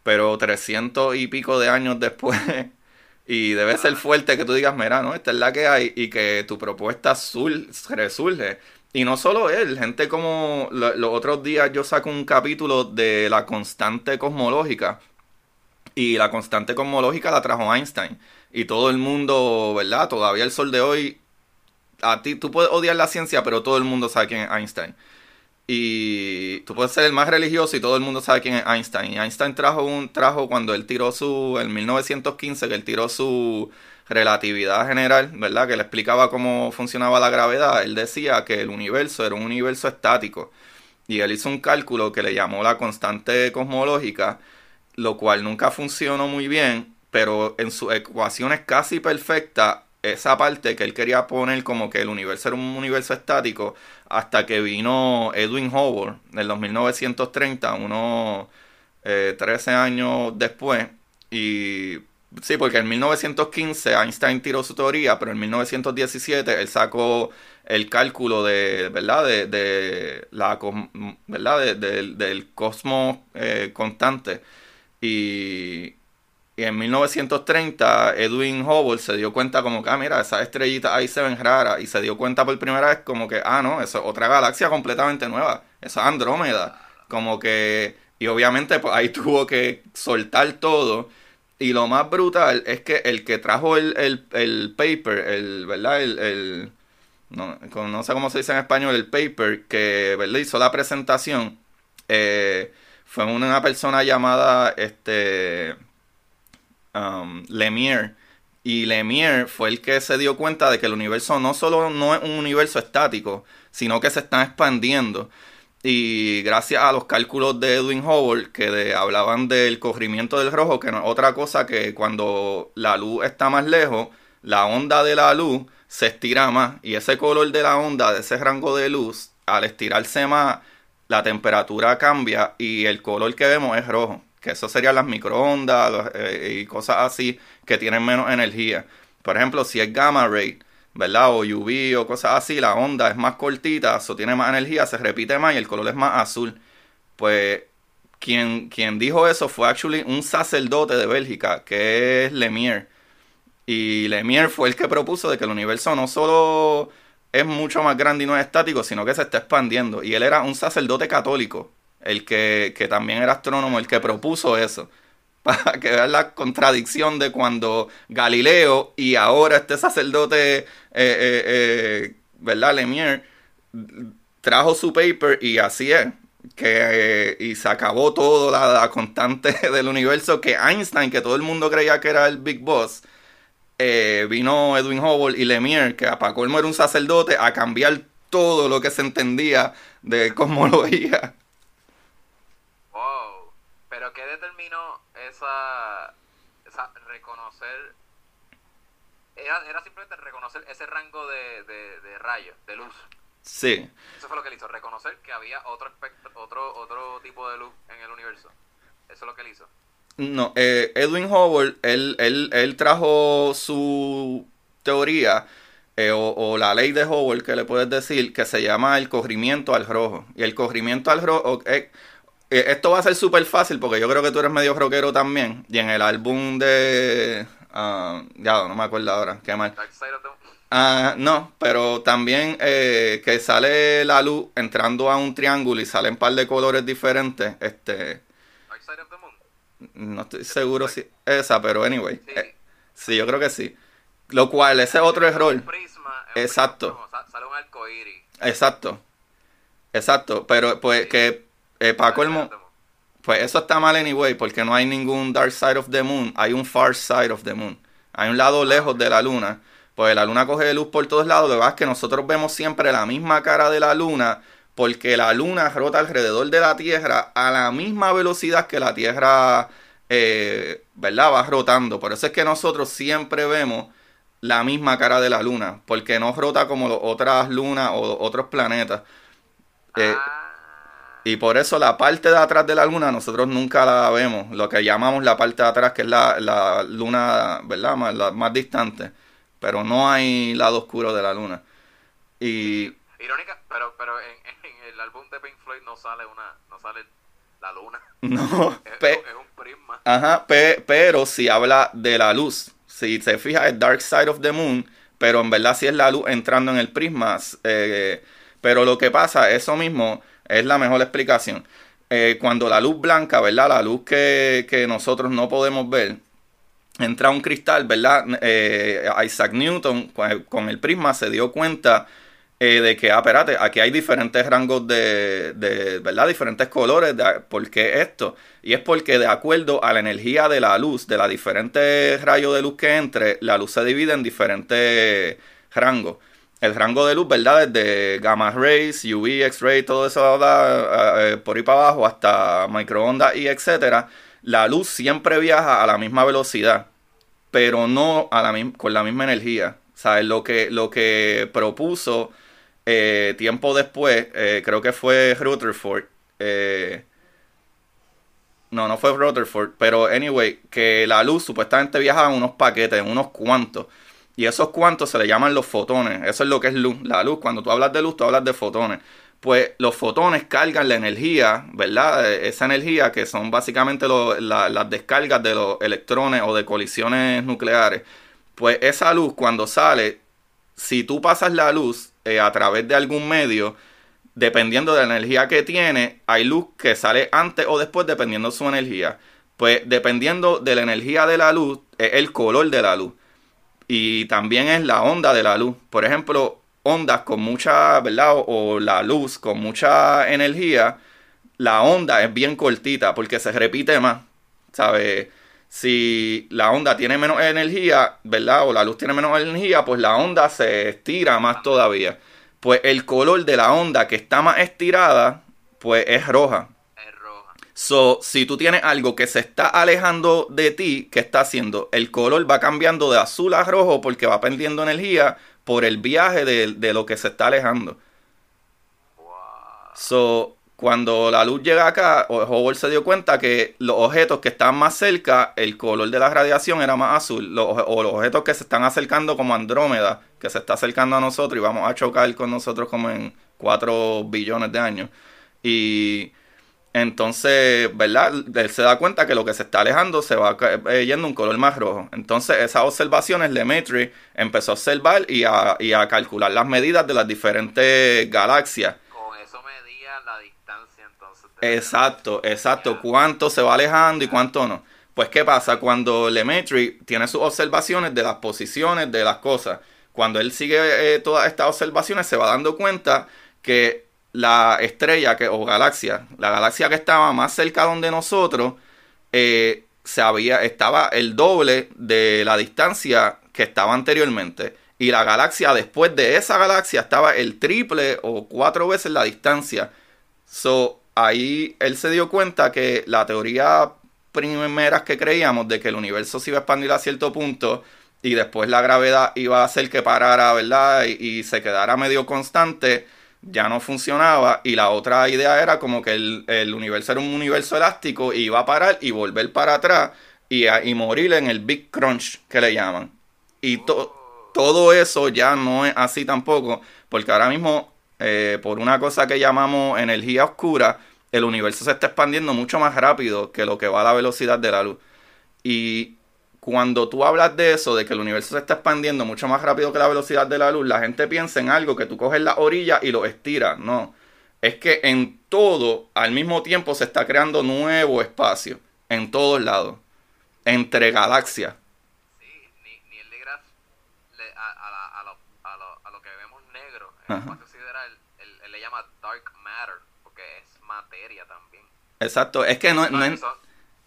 pero 300 y pico de años después, y debe ser fuerte que tú digas, mira, no, esta es la que hay, y que tu propuesta resurge. Y no solo él, gente como los otros días yo saco un capítulo de la constante cosmológica, y la constante cosmológica la trajo Einstein. Y todo el mundo, ¿verdad? Todavía el sol de hoy, a ti, tú puedes odiar la ciencia, pero todo el mundo sabe quién es Einstein. Y tú puedes ser el más religioso y todo el mundo sabe quién es Einstein. Y Einstein trajo un trajo cuando él tiró su, en 1915, que él tiró su relatividad general, ¿verdad? Que le explicaba cómo funcionaba la gravedad. Él decía que el universo era un universo estático. Y él hizo un cálculo que le llamó la constante cosmológica lo cual nunca funcionó muy bien, pero en sus ecuaciones casi perfectas, esa parte que él quería poner como que el universo era un universo estático, hasta que vino Edwin Hubble en los 1930, unos 13 eh, años después, y sí, porque en 1915 Einstein tiró su teoría, pero en 1917 él sacó el cálculo de, ¿verdad? De, de la, ¿verdad? del cosmos eh, constante y, en 1930 Edwin Hubble se dio cuenta como que, ah, mira, esas estrellitas ahí se ven raras. Y se dio cuenta por primera vez como que, ah, no, eso es otra galaxia completamente nueva. Eso es Andrómeda. Como que, y obviamente pues ahí tuvo que soltar todo. Y lo más brutal es que el que trajo el, el, paper, el, ¿verdad? El, no, no, sé cómo se dice en español, el paper que, ¿verdad? Hizo la presentación. Eh, fue una persona llamada este um, Lemire. Y Lemire fue el que se dio cuenta de que el universo no solo no es un universo estático, sino que se está expandiendo. Y gracias a los cálculos de Edwin Hubble, que hablaban del corrimiento del rojo, que no es otra cosa que cuando la luz está más lejos, la onda de la luz se estira más. Y ese color de la onda, de ese rango de luz, al estirarse más, la temperatura cambia y el color que vemos es rojo. Que eso serían las microondas eh, y cosas así que tienen menos energía. Por ejemplo, si es gamma ray, ¿verdad? O UV o cosas así, la onda es más cortita, eso tiene más energía, se repite más y el color es más azul. Pues quien, quien dijo eso fue actually un sacerdote de Bélgica, que es Lemire. Y Lemire fue el que propuso de que el universo no solo es mucho más grande y no es estático, sino que se está expandiendo. Y él era un sacerdote católico, el que, también era astrónomo, el que propuso eso. Para que vean la contradicción de cuando Galileo y ahora este sacerdote, eh, eh, eh, ¿verdad? Lemire, trajo su paper y así es. Que, y se acabó todo la, constante del universo que Einstein, que todo el mundo creía que era el Big Boss, vino Edwin Hubble y Lemire, que para colmo era un sacerdote, a cambiar todo lo que se entendía de cosmología. ¿Qué determinó esa, esa reconocer? Era, era simplemente reconocer ese rango de, de, rayos, de luz. Sí. Eso fue lo que él hizo, reconocer que había otro, otro, otro tipo de luz en el universo. Eso es lo que él hizo. No, eh, Edwin Hubble, él, él, él, trajo su teoría eh, o, la ley de Hubble, que le puedes decir, que se llama el corrimiento al rojo. Y el corrimiento al rojo, eh, esto va a ser súper fácil porque yo creo que tú eres medio rockero también. Y en el álbum de Ah, ya, no me acuerdo ahora, qué mal. Moon. Ah, no, pero también eh, que sale la luz entrando a un triángulo y salen un par de colores diferentes. Este, Dark Side of the Moon. no estoy seguro si esa, pero anyway. Sí. eh, sí, yo creo que sí. Lo cual, ese es otro error. Un prisma. es un Exacto. prisma, Sale un arco iris. Exacto. Exacto, pero pues que eh, para colmo, pues eso está mal anyway, porque no hay ningún dark side of the moon, hay un far side of the moon. Hay un lado lejos de la luna, pues la luna coge luz por todos lados, lo que pasa es que nosotros vemos siempre la misma cara de la luna, porque la luna rota alrededor de la Tierra a la misma velocidad que la Tierra, eh, ¿verdad? Va rotando. Por eso es que nosotros siempre vemos la misma cara de la luna, porque no rota como otras lunas o otros planetas. Eh, ah, y por eso la parte de atrás de la luna nosotros nunca la vemos, lo que llamamos la parte de atrás, que es la, la luna, ¿verdad? Más, la más distante. Pero no hay lado oscuro de la luna. Y irónica, pero, pero en, en el álbum de Pink Floyd no sale una, no sale la luna. no, Es, pe- es un prisma. ajá, pe- pero si habla de la luz, si se fija es Dark Side of the Moon, pero en verdad si es la luz entrando en el prisma. eh, pero lo que pasa, eso mismo es la mejor explicación. Eh, cuando la luz blanca, ¿verdad? La luz que, que nosotros no podemos ver, entra un cristal, ¿verdad? Eh, Isaac Newton con el prisma se dio cuenta eh, de que, ah, espérate, aquí hay diferentes rangos de, de, ¿verdad? Diferentes colores. De, ¿Por qué esto? Y es porque de acuerdo a la energía de la luz, de los diferentes rayos de luz que entre, la luz se divide en diferentes rangos. El rango de luz, ¿verdad? Desde gamma rays, UV, X-ray, todo eso, ¿verdad? Eh, por ahí para abajo, hasta microondas y etcétera. La luz siempre viaja a la misma velocidad, pero no a la con la misma energía. ¿Sabes? Lo que, lo que propuso eh, tiempo después, eh, creo que fue Rutherford. eh, no, no fue Rutherford, pero anyway, que la luz supuestamente viaja en unos paquetes, en unos cuantos. Y esos cuantos se le llaman los fotones. Eso es lo que es luz. La luz, cuando tú hablas de luz, tú hablas de fotones. Pues los fotones cargan la energía, ¿verdad? Eh, Esa energía que son básicamente la- las descargas de los electrones o de colisiones nucleares. Pues esa luz cuando sale, si tú pasas la luz eh, a través de algún medio, dependiendo de la energía que tiene, hay luz que sale antes o después dependiendo de su energía. Pues dependiendo de la energía de la luz, es el color de la luz. Y también es la onda de la luz. Por ejemplo, ondas con mucha, ¿verdad? O, la luz con mucha energía, la onda es bien cortita porque se repite más. ¿Sabes? Si la onda tiene menos energía, ¿verdad? O la luz tiene menos energía, pues la onda se estira más todavía. Pues el color de la onda que está más estirada, pues es roja. So, si tú tienes algo que se está alejando de ti, ¿qué está haciendo? El color va cambiando de azul a rojo porque va perdiendo energía por el viaje de, de lo que se está alejando. Wow. So, cuando la luz llega acá, o- Hubble se dio cuenta que los objetos que están más cerca, el color de la radiación era más azul. Los, o los objetos que se están acercando como Andrómeda, que se está acercando a nosotros y vamos a chocar con nosotros como en 4 billones de años. Y entonces, ¿verdad? Él se da cuenta que lo que se está alejando se va eh, yendo un color más rojo. Entonces, esas observaciones, Lemaitre empezó a observar y a, y a calcular las medidas de las diferentes galaxias. Con eso medía la distancia entonces. Exacto, exacto. Cuánto se va alejando y cuánto no. Pues, ¿qué pasa? Cuando Lemaitre tiene sus observaciones de las posiciones de las cosas, cuando él sigue eh, todas estas observaciones, se va dando cuenta que la estrella que, o galaxia, la galaxia que estaba más cerca donde nosotros, eh, se había, estaba el doble de la distancia que estaba anteriormente. Y la galaxia después de esa galaxia estaba el triple o cuatro veces la distancia. So, ahí él se dio cuenta que la teoría primera que creíamos de que el universo se iba a expandir a cierto punto y después la gravedad iba a hacer que parara, ¿verdad? Y se quedara medio constante, ya no funcionaba. Y la otra idea era como que el, el universo era un universo elástico y iba a parar y volver para atrás y, a- y morir en el Big Crunch que le llaman. Y to- todo eso ya no es así tampoco, porque ahora mismo, eh, por una cosa que llamamos energía oscura, el universo se está expandiendo mucho más rápido que lo que va a la velocidad de la luz. Y cuando tú hablas de eso, de que el universo se está expandiendo mucho más rápido que la velocidad de la luz, la gente piensa en algo que tú coges la orilla y lo estiras. No. Es que en todo, al mismo tiempo, se está creando nuevo espacio. En todos lados. Entre galaxias. Sí, ni, ni el deGrasse, le- a, a, la- a lo, a, lo, a lo que vemos negro, en el Ajá. espacio sideral, él, él le llama dark matter, porque es materia también. Exacto. Es que no, no es,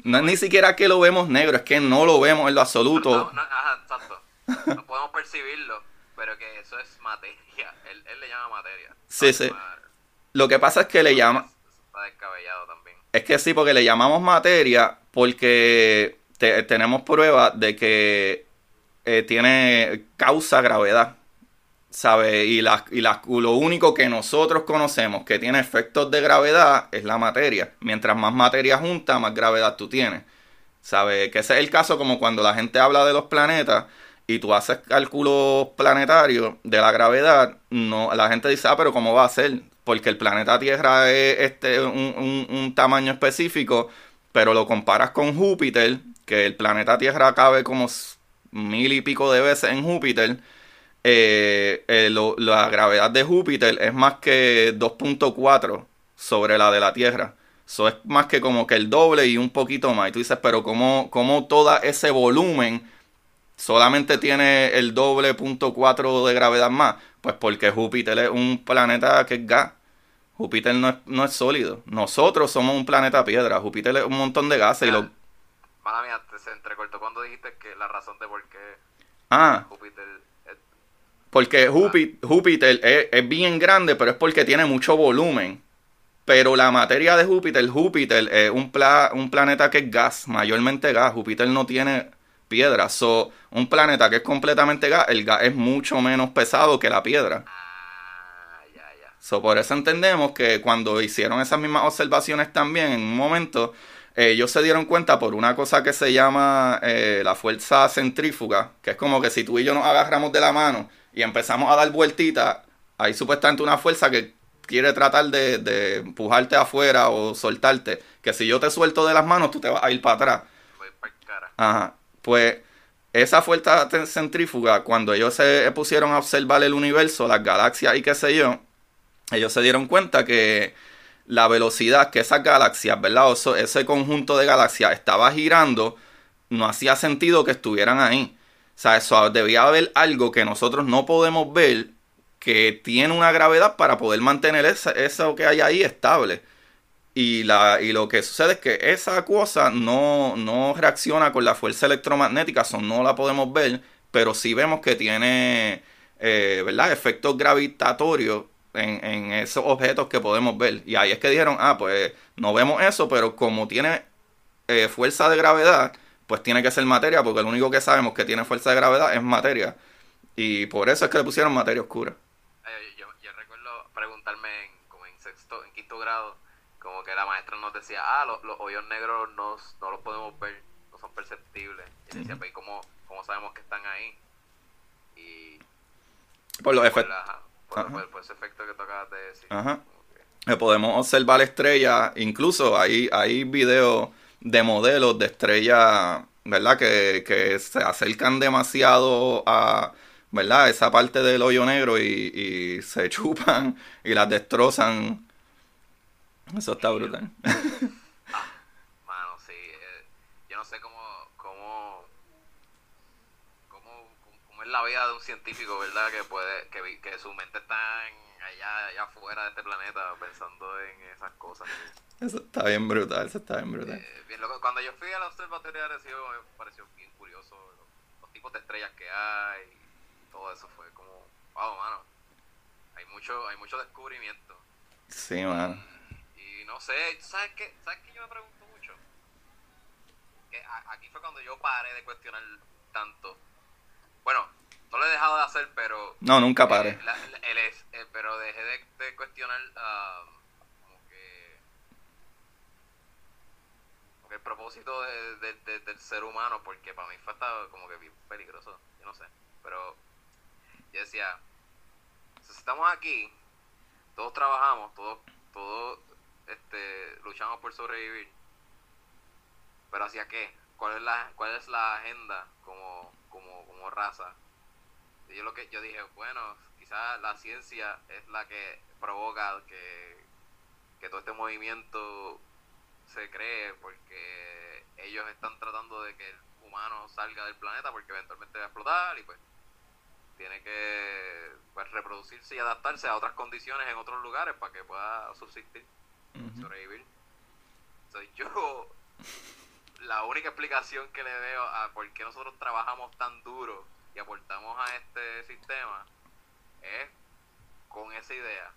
no es ni siquiera que lo vemos negro, es que no lo vemos en lo absoluto. No, no, ajá, exacto. No podemos percibirlo, pero que eso es materia. Él, él le llama materia. Sí, sí. Lo que pasa es que le llama... Eso está descabellado también. Es que sí, porque le llamamos materia porque te- tenemos pruebas de que eh, tiene causa gravedad, ¿sabes? Y, la- y la- lo único que nosotros conocemos que tiene efectos de gravedad es la materia. Mientras más materia junta, más gravedad tú tienes. ¿Sabes? Que ese es el caso como cuando la gente habla de los planetas y tú haces cálculos planetarios de la gravedad, no, la gente dice, ah, pero ¿cómo va a ser? Porque el planeta Tierra es este, un, un- un tamaño específico, pero lo comparas con Júpiter, que el planeta Tierra cabe como mil y pico de veces en Júpiter, eh, eh, lo- la gravedad de Júpiter es más que 2.4 sobre la de la Tierra. Eso es más que como que el doble y un poquito más. Y tú dices, pero ¿cómo, cómo todo ese volumen solamente tiene el doble punto cuatro de gravedad más? Pues porque Júpiter es un planeta que es gas. Júpiter no es, no es sólido. Nosotros somos un planeta piedra. Júpiter es un montón de gases y lo... Mala mía, te- se entrecortó cuando dijiste que la razón de por qué Ah, Júpiter Porque Júpiter, Júpiter es, es bien grande, pero es porque tiene mucho volumen. Pero la materia de Júpiter, Júpiter es un, pla- un planeta que es gas, mayormente gas. Júpiter no tiene piedra. So, un planeta que es completamente gas, el gas es mucho menos pesado que la piedra. Ah, ya, ya. So, por eso entendemos que cuando hicieron esas mismas observaciones también, en un momento, eh, ellos se dieron cuenta por una cosa que se llama eh, la fuerza centrífuga, que es como que si tú y yo nos agarramos de la mano y empezamos a dar vueltitas, hay supuestamente una fuerza que quiere tratar de, de empujarte afuera o soltarte, que si yo te suelto de las manos, tú te vas a ir para atrás. Voy para cara. Ajá. Pues esa fuerza centrífuga, cuando ellos se pusieron a observar el universo, las galaxias y qué sé yo, ellos se dieron cuenta que la velocidad que esas galaxias, ¿verdad? O ese conjunto de galaxias estaba girando, no hacía sentido que estuvieran ahí. O sea, eso debía haber algo que nosotros no podemos ver que tiene una gravedad para poder mantener esa- eso que hay ahí estable. Y, la, y lo que sucede es que esa cosa no, no reacciona con la fuerza electromagnética, eso no la podemos ver, pero sí vemos que tiene, eh, ¿verdad? Efectos gravitatorios en, en esos objetos que podemos ver. Y ahí es que dijeron, ah, pues no vemos eso, pero como tiene eh, fuerza de gravedad, pues tiene que ser materia, porque lo único que sabemos que tiene fuerza de gravedad es materia. Y por eso es que le pusieron materia oscura. Yo, yo recuerdo preguntarme en, como en sexto, en quinto grado, como que la maestra nos decía, ah, los, los hoyos negros no, no los podemos ver, no son perceptibles. Y decía, pues, ¿y ¿cómo, ¿cómo sabemos que están ahí? Y Por los efectos. por- Ajá. por- por ese efecto que tú acabas de decir. Ajá. Podemos observar estrellas, incluso hay, hay videos de modelos de estrellas, ¿verdad? Que, que se acercan demasiado a, ¿verdad? Esa parte del hoyo negro y, se chupan y las destrozan. Eso está brutal. Mano, eh, no sé cómo, cómo, cómo, es la vida de un científico, ¿verdad? Que puede, que, que su mente está en- allá, allá afuera de este planeta pensando en esas cosas. Eso está bien brutal, eso está bien brutal. Eh, bien. Cuando yo fui al observatorio de Arecibo me pareció bien curioso los, los tipos de estrellas que hay, todo eso fue como, wow, mano. Hay mucho, hay mucho descubrimiento. Sí, mano. Y no sé, ¿sabes qué? ¿Sabes qué yo me pregunto mucho? Que a- aquí fue cuando yo paré de cuestionar tanto. Bueno, no lo he dejado de hacer, pero... No, nunca eh, pare. la- la- el es- eh, pero dejé de, de cuestionar ah, como que... como que el propósito de- de- de- del ser humano, porque para mí fue hasta como que bien peligroso, yo no sé. Pero yo decía, si estamos aquí, todos trabajamos, todos, todos este, luchamos por sobrevivir. Pero ¿hacia qué? cuál es la, cuál es la agenda como, como, como raza. Yo lo que yo dije, bueno, quizás la ciencia es la que provoca que, que todo este movimiento se cree porque ellos están tratando de que el humano salga del planeta porque eventualmente va a explotar y pues tiene que pues, reproducirse y adaptarse a otras condiciones en otros lugares para que pueda subsistir, sobrevivir. Entonces yo, la única explicación que le veo a por qué nosotros trabajamos tan duro y aportamos a este sistema es con esa idea.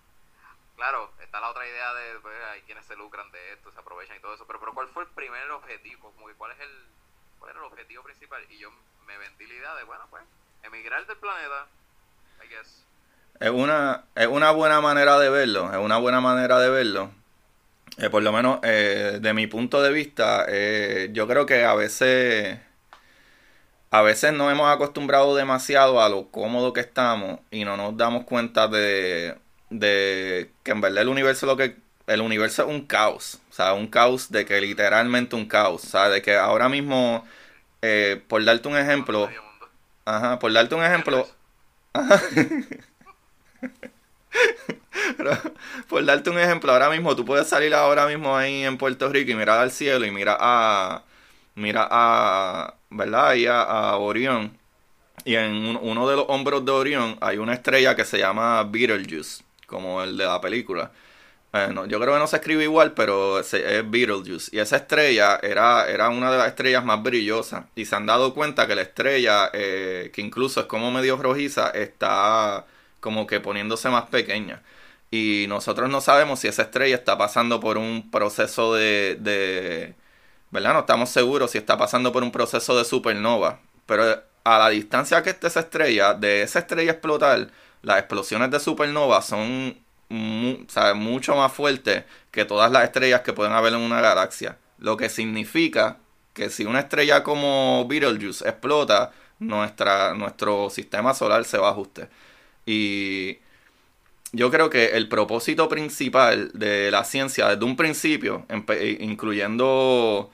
Claro, está la otra idea de pues, hay quienes se lucran de esto, se aprovechan y todo eso, pero, pero ¿cuál fue el primer objetivo? Como que, ¿Cuál es el objetivo principal? Y yo me vendí la idea de, bueno, pues, emigrar del planeta, I guess. Es una, es una buena manera de verlo, es una buena manera de verlo. Eh, por lo menos, eh, de mi punto de vista, eh, yo creo que a veces a veces nos hemos acostumbrado demasiado a lo cómodo que estamos y no nos damos cuenta de, de que en verdad el universo lo que el universo es un caos, o sea, un caos de que literalmente un caos, o sea, de que ahora mismo eh, por darte un ejemplo, ajá, por darte un ejemplo, por darte un ejemplo, ahora mismo tú puedes salir ahora mismo ahí en Puerto Rico y mirar al cielo y mira a mira a ¿verdad? Ahí a, Orión. Y en uno de los hombros de Orión hay una estrella que se llama Beetlejuice, como el de la película. Bueno, yo creo que no se escribe igual, pero es Beetlejuice. Y esa estrella era, era una de las estrellas más brillosas. Y se han dado cuenta que la estrella, eh, que incluso es como medio rojiza, está como que poniéndose más pequeña. Y nosotros no sabemos si esa estrella está pasando por un proceso de ¿verdad? No estamos seguros si está pasando por un proceso de supernova. Pero a la distancia que esté esa estrella, de esa estrella explotar, las explosiones de supernova son mucho más fuertes que todas las estrellas que pueden haber en una galaxia. Lo que significa que si una estrella como Betelgeuse explota, nuestra, nuestro sistema solar se va a ajustar. Y yo creo que el propósito principal de la ciencia desde un principio, incluyendo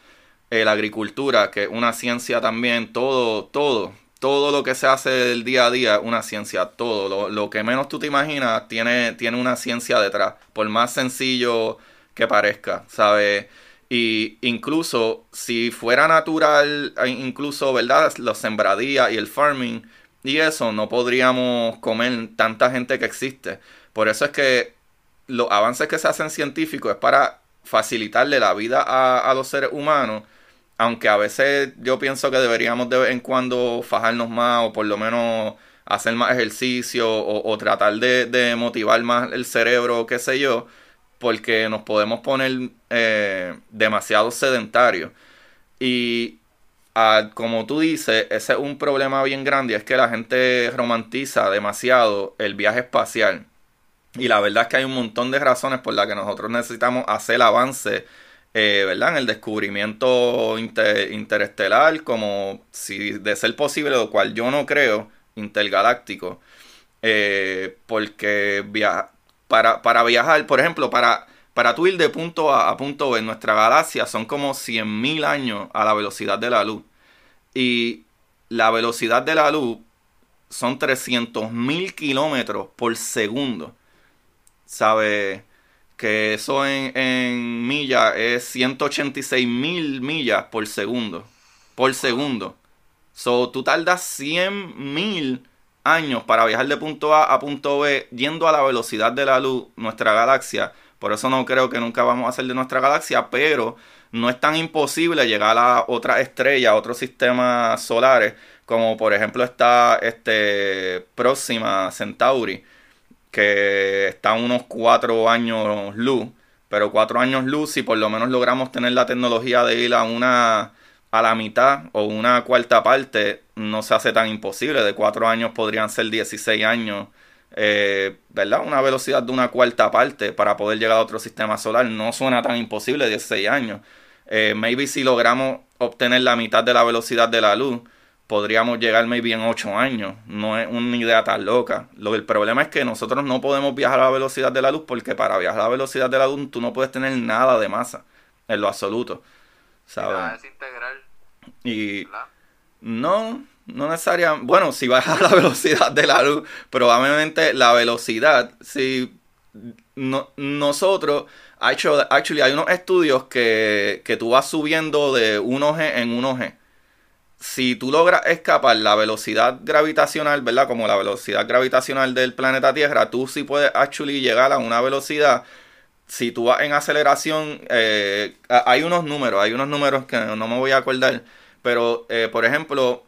eh, la agricultura, que es una ciencia también, todo, todo, todo lo que se hace del día a día una ciencia, todo, lo, que menos tú te imaginas tiene, tiene una ciencia detrás, por más sencillo que parezca, ¿sabes? Y incluso si fuera natural, eh, incluso, ¿verdad? Los sembradías y el farming y eso, no podríamos comer tanta gente que existe. Por eso es que los avances que se hacen científicos es para facilitarle la vida a, a los seres humanos aunque a veces yo pienso que deberíamos de vez en cuando fajarnos más o por lo menos hacer más ejercicio o, tratar de, motivar más el cerebro, qué sé yo, porque nos podemos poner eh, demasiado sedentarios. Y como tú dices, ese es un problema bien grande, es que la gente romantiza demasiado el viaje espacial. Y la verdad es que hay un montón de razones por las que nosotros necesitamos hacer avance eh, ¿verdad? En el descubrimiento interestelar, como si de ser posible, lo cual yo no creo, intergaláctico, eh, porque para, para viajar, por ejemplo, para, para tú ir de punto A a punto B en nuestra galaxia son como 100.000 años a la velocidad de la luz. Y la velocidad de la luz son 300.000 kilómetros por segundo. ¿Sabe? Que eso en, en millas es 186 mil millas por segundo. Por segundo. So, tú tardas 100 mil años para viajar de punto A a punto B yendo a la velocidad de la luz, nuestra galaxia. Por eso no creo que nunca vamos a hacer de nuestra galaxia, pero no es tan imposible llegar a otra estrella, a otros sistemas solares, como por ejemplo está este Próxima Centauri que está unos cuatro años luz, pero cuatro años luz, si por lo menos logramos tener la tecnología de ir a una a la mitad o una cuarta parte, no se hace tan imposible. De cuatro años podrían ser 16 años, eh, ¿verdad? Una velocidad de una cuarta parte para poder llegar a otro sistema solar no suena tan imposible, 16 años. Eh, maybe si logramos obtener la mitad de la velocidad de la luz, podríamos llegar maybe en 8 años. No es una idea tan loca. Lo, el problema es que nosotros no podemos viajar a la velocidad de la luz porque para viajar a la velocidad de la luz tú no puedes tener nada de masa en lo absoluto. ¿sabes? Y no, no necesariamente. Bueno, si bajas la velocidad de la luz, probablemente la velocidad, si no, nosotros, actually, hay unos estudios que, que tú vas subiendo de 1G en 1G. Si tú logras escapar la velocidad gravitacional, ¿verdad? Como la velocidad gravitacional del planeta Tierra, tú sí puedes actually llegar a una velocidad si tú vas en aceleración, eh, hay unos números, hay unos números que no me voy a acordar, pero eh, por ejemplo,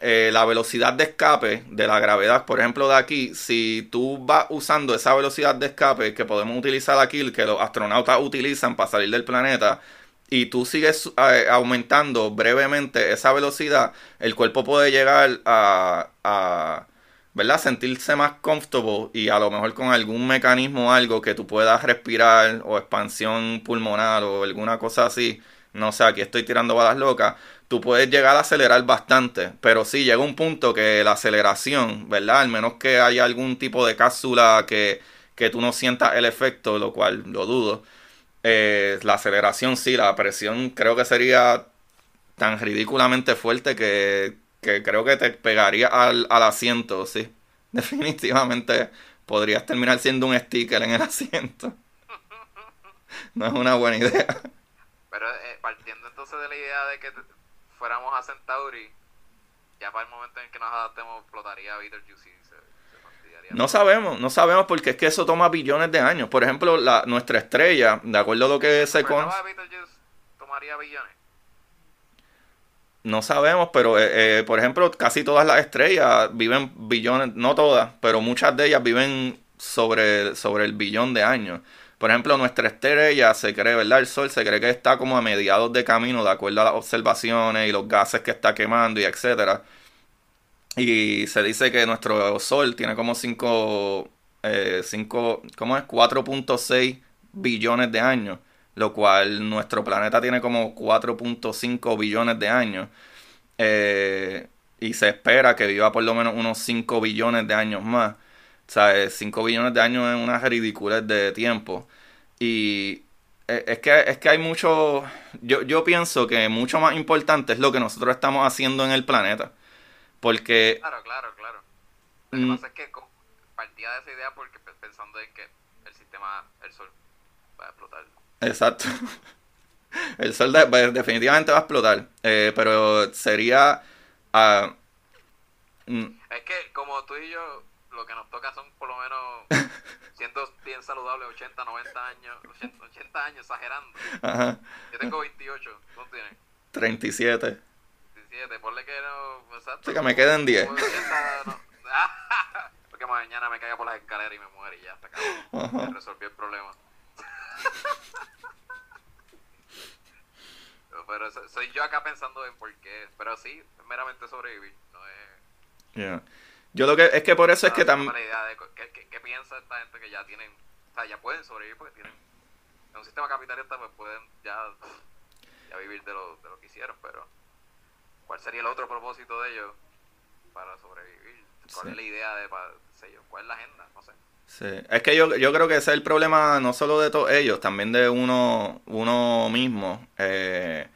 eh, la velocidad de escape de la gravedad, por ejemplo, de aquí, si tú vas usando esa velocidad de escape que podemos utilizar aquí, que los astronautas utilizan para salir del planeta, y tú sigues aumentando brevemente esa velocidad, el cuerpo puede llegar a ¿verdad? Sentirse más comfortable y a lo mejor con algún mecanismo algo que tú puedas respirar o expansión pulmonar o alguna cosa así. No sé, aquí estoy tirando balas locas. Tú puedes llegar a acelerar bastante, pero sí llega un punto que la aceleración, ¿verdad? Al menos que haya algún tipo de cápsula que, que tú no sientas el efecto, lo cual lo dudo. Eh, la aceleración sí, la presión creo que sería tan ridículamente fuerte que que creo que te pegaría al, asiento, sí. Definitivamente podrías terminar siendo un sticker en el asiento. No es una buena idea. Pero eh, partiendo entonces de la idea de que fuéramos a Centauri, ya para el momento en que nos adaptemos explotaría Beetlejuice y se, no sabemos, no sabemos porque es que eso toma billones de años. Por ejemplo, la, nuestra estrella, de acuerdo a lo que se conoce... tomaría billones? No sabemos, pero eh, eh, por ejemplo, casi todas las estrellas viven billones, no todas, pero muchas de ellas viven sobre, sobre el billón de años. Por ejemplo, nuestra estrella se cree, ¿verdad? El Sol se cree que está como a mediados de camino, de acuerdo a las observaciones y los gases que está quemando y etcétera. Y se dice que nuestro Sol tiene como 5, eh, ¿cómo es? 4.6 billones de años lo cual nuestro planeta tiene como 4.5 billones de años. Eh, y se espera que viva por lo menos unos 5 billones de años más. O sea, 5 billones de años es una ridiculez de tiempo. Y eh, es que, es que hay mucho, yo, yo pienso que mucho más importante es lo que nosotros estamos haciendo en el planeta. Porque... Claro, claro, claro. Lo que mm. pasa es que partía de esa idea porque pensando en que el sistema, el Sol va a explotar Exacto. El sol definitivamente va a explotar. Eh, pero sería. Uh, es que, como tú y yo, lo que nos toca son por lo menos, siendo bien saludables, 80, 90 años. 80, años, exagerando. Ajá. Yo tengo 28. ¿Cuánto tienes? 37. 37, ponle que no. Exacto. Sí, que me queden 10. Porque mañana me caiga por las escaleras y me muere y ya está acabado. Resolví el problema. pero soy yo acá pensando en por qué. Pero sí, meramente sobrevivir. No es. Yo lo que es que por eso es que también. ¿qué, piensa esta gente que ya tienen. O sea, ya pueden sobrevivir porque tienen. En un sistema capitalista, pues pueden ya, ya vivir de lo, de lo que hicieron, pero. ¿Cuál sería el otro propósito de ellos para sobrevivir? ¿Cuál es la idea de. ¿Cuál es la agenda? No sé. Sí. Es que yo, yo creo que ese es el problema no solo de todos ellos, también de uno, uno mismo. Eh,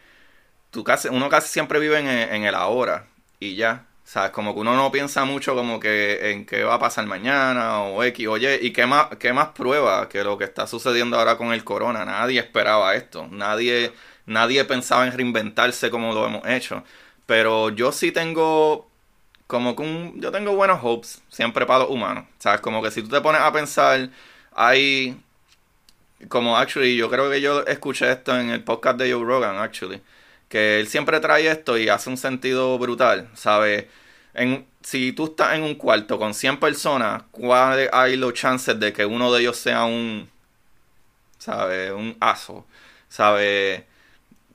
tú casi, uno casi siempre vive en, en el ahora y ya. ¿Sabes? Como que uno no piensa mucho como que en qué va a pasar mañana o X, oye, y qué más, qué más prueba que lo que está sucediendo ahora con el corona. Nadie esperaba esto. Nadie, nadie pensaba en reinventarse como lo hemos hecho. Pero yo sí tengo como que un, yo tengo buenos hopes siempre para los humanos. ¿Sabes? Como que si tú te pones a pensar, hay como actually, yo creo que yo escuché esto en el podcast de Joe Rogan, actually, que él siempre trae esto y hace un sentido brutal, ¿sabes? En, si tú estás en un cuarto con 100 personas, ¿cuáles hay los chances de que uno de ellos sea un, ¿sabes? Un aso, ¿sabes?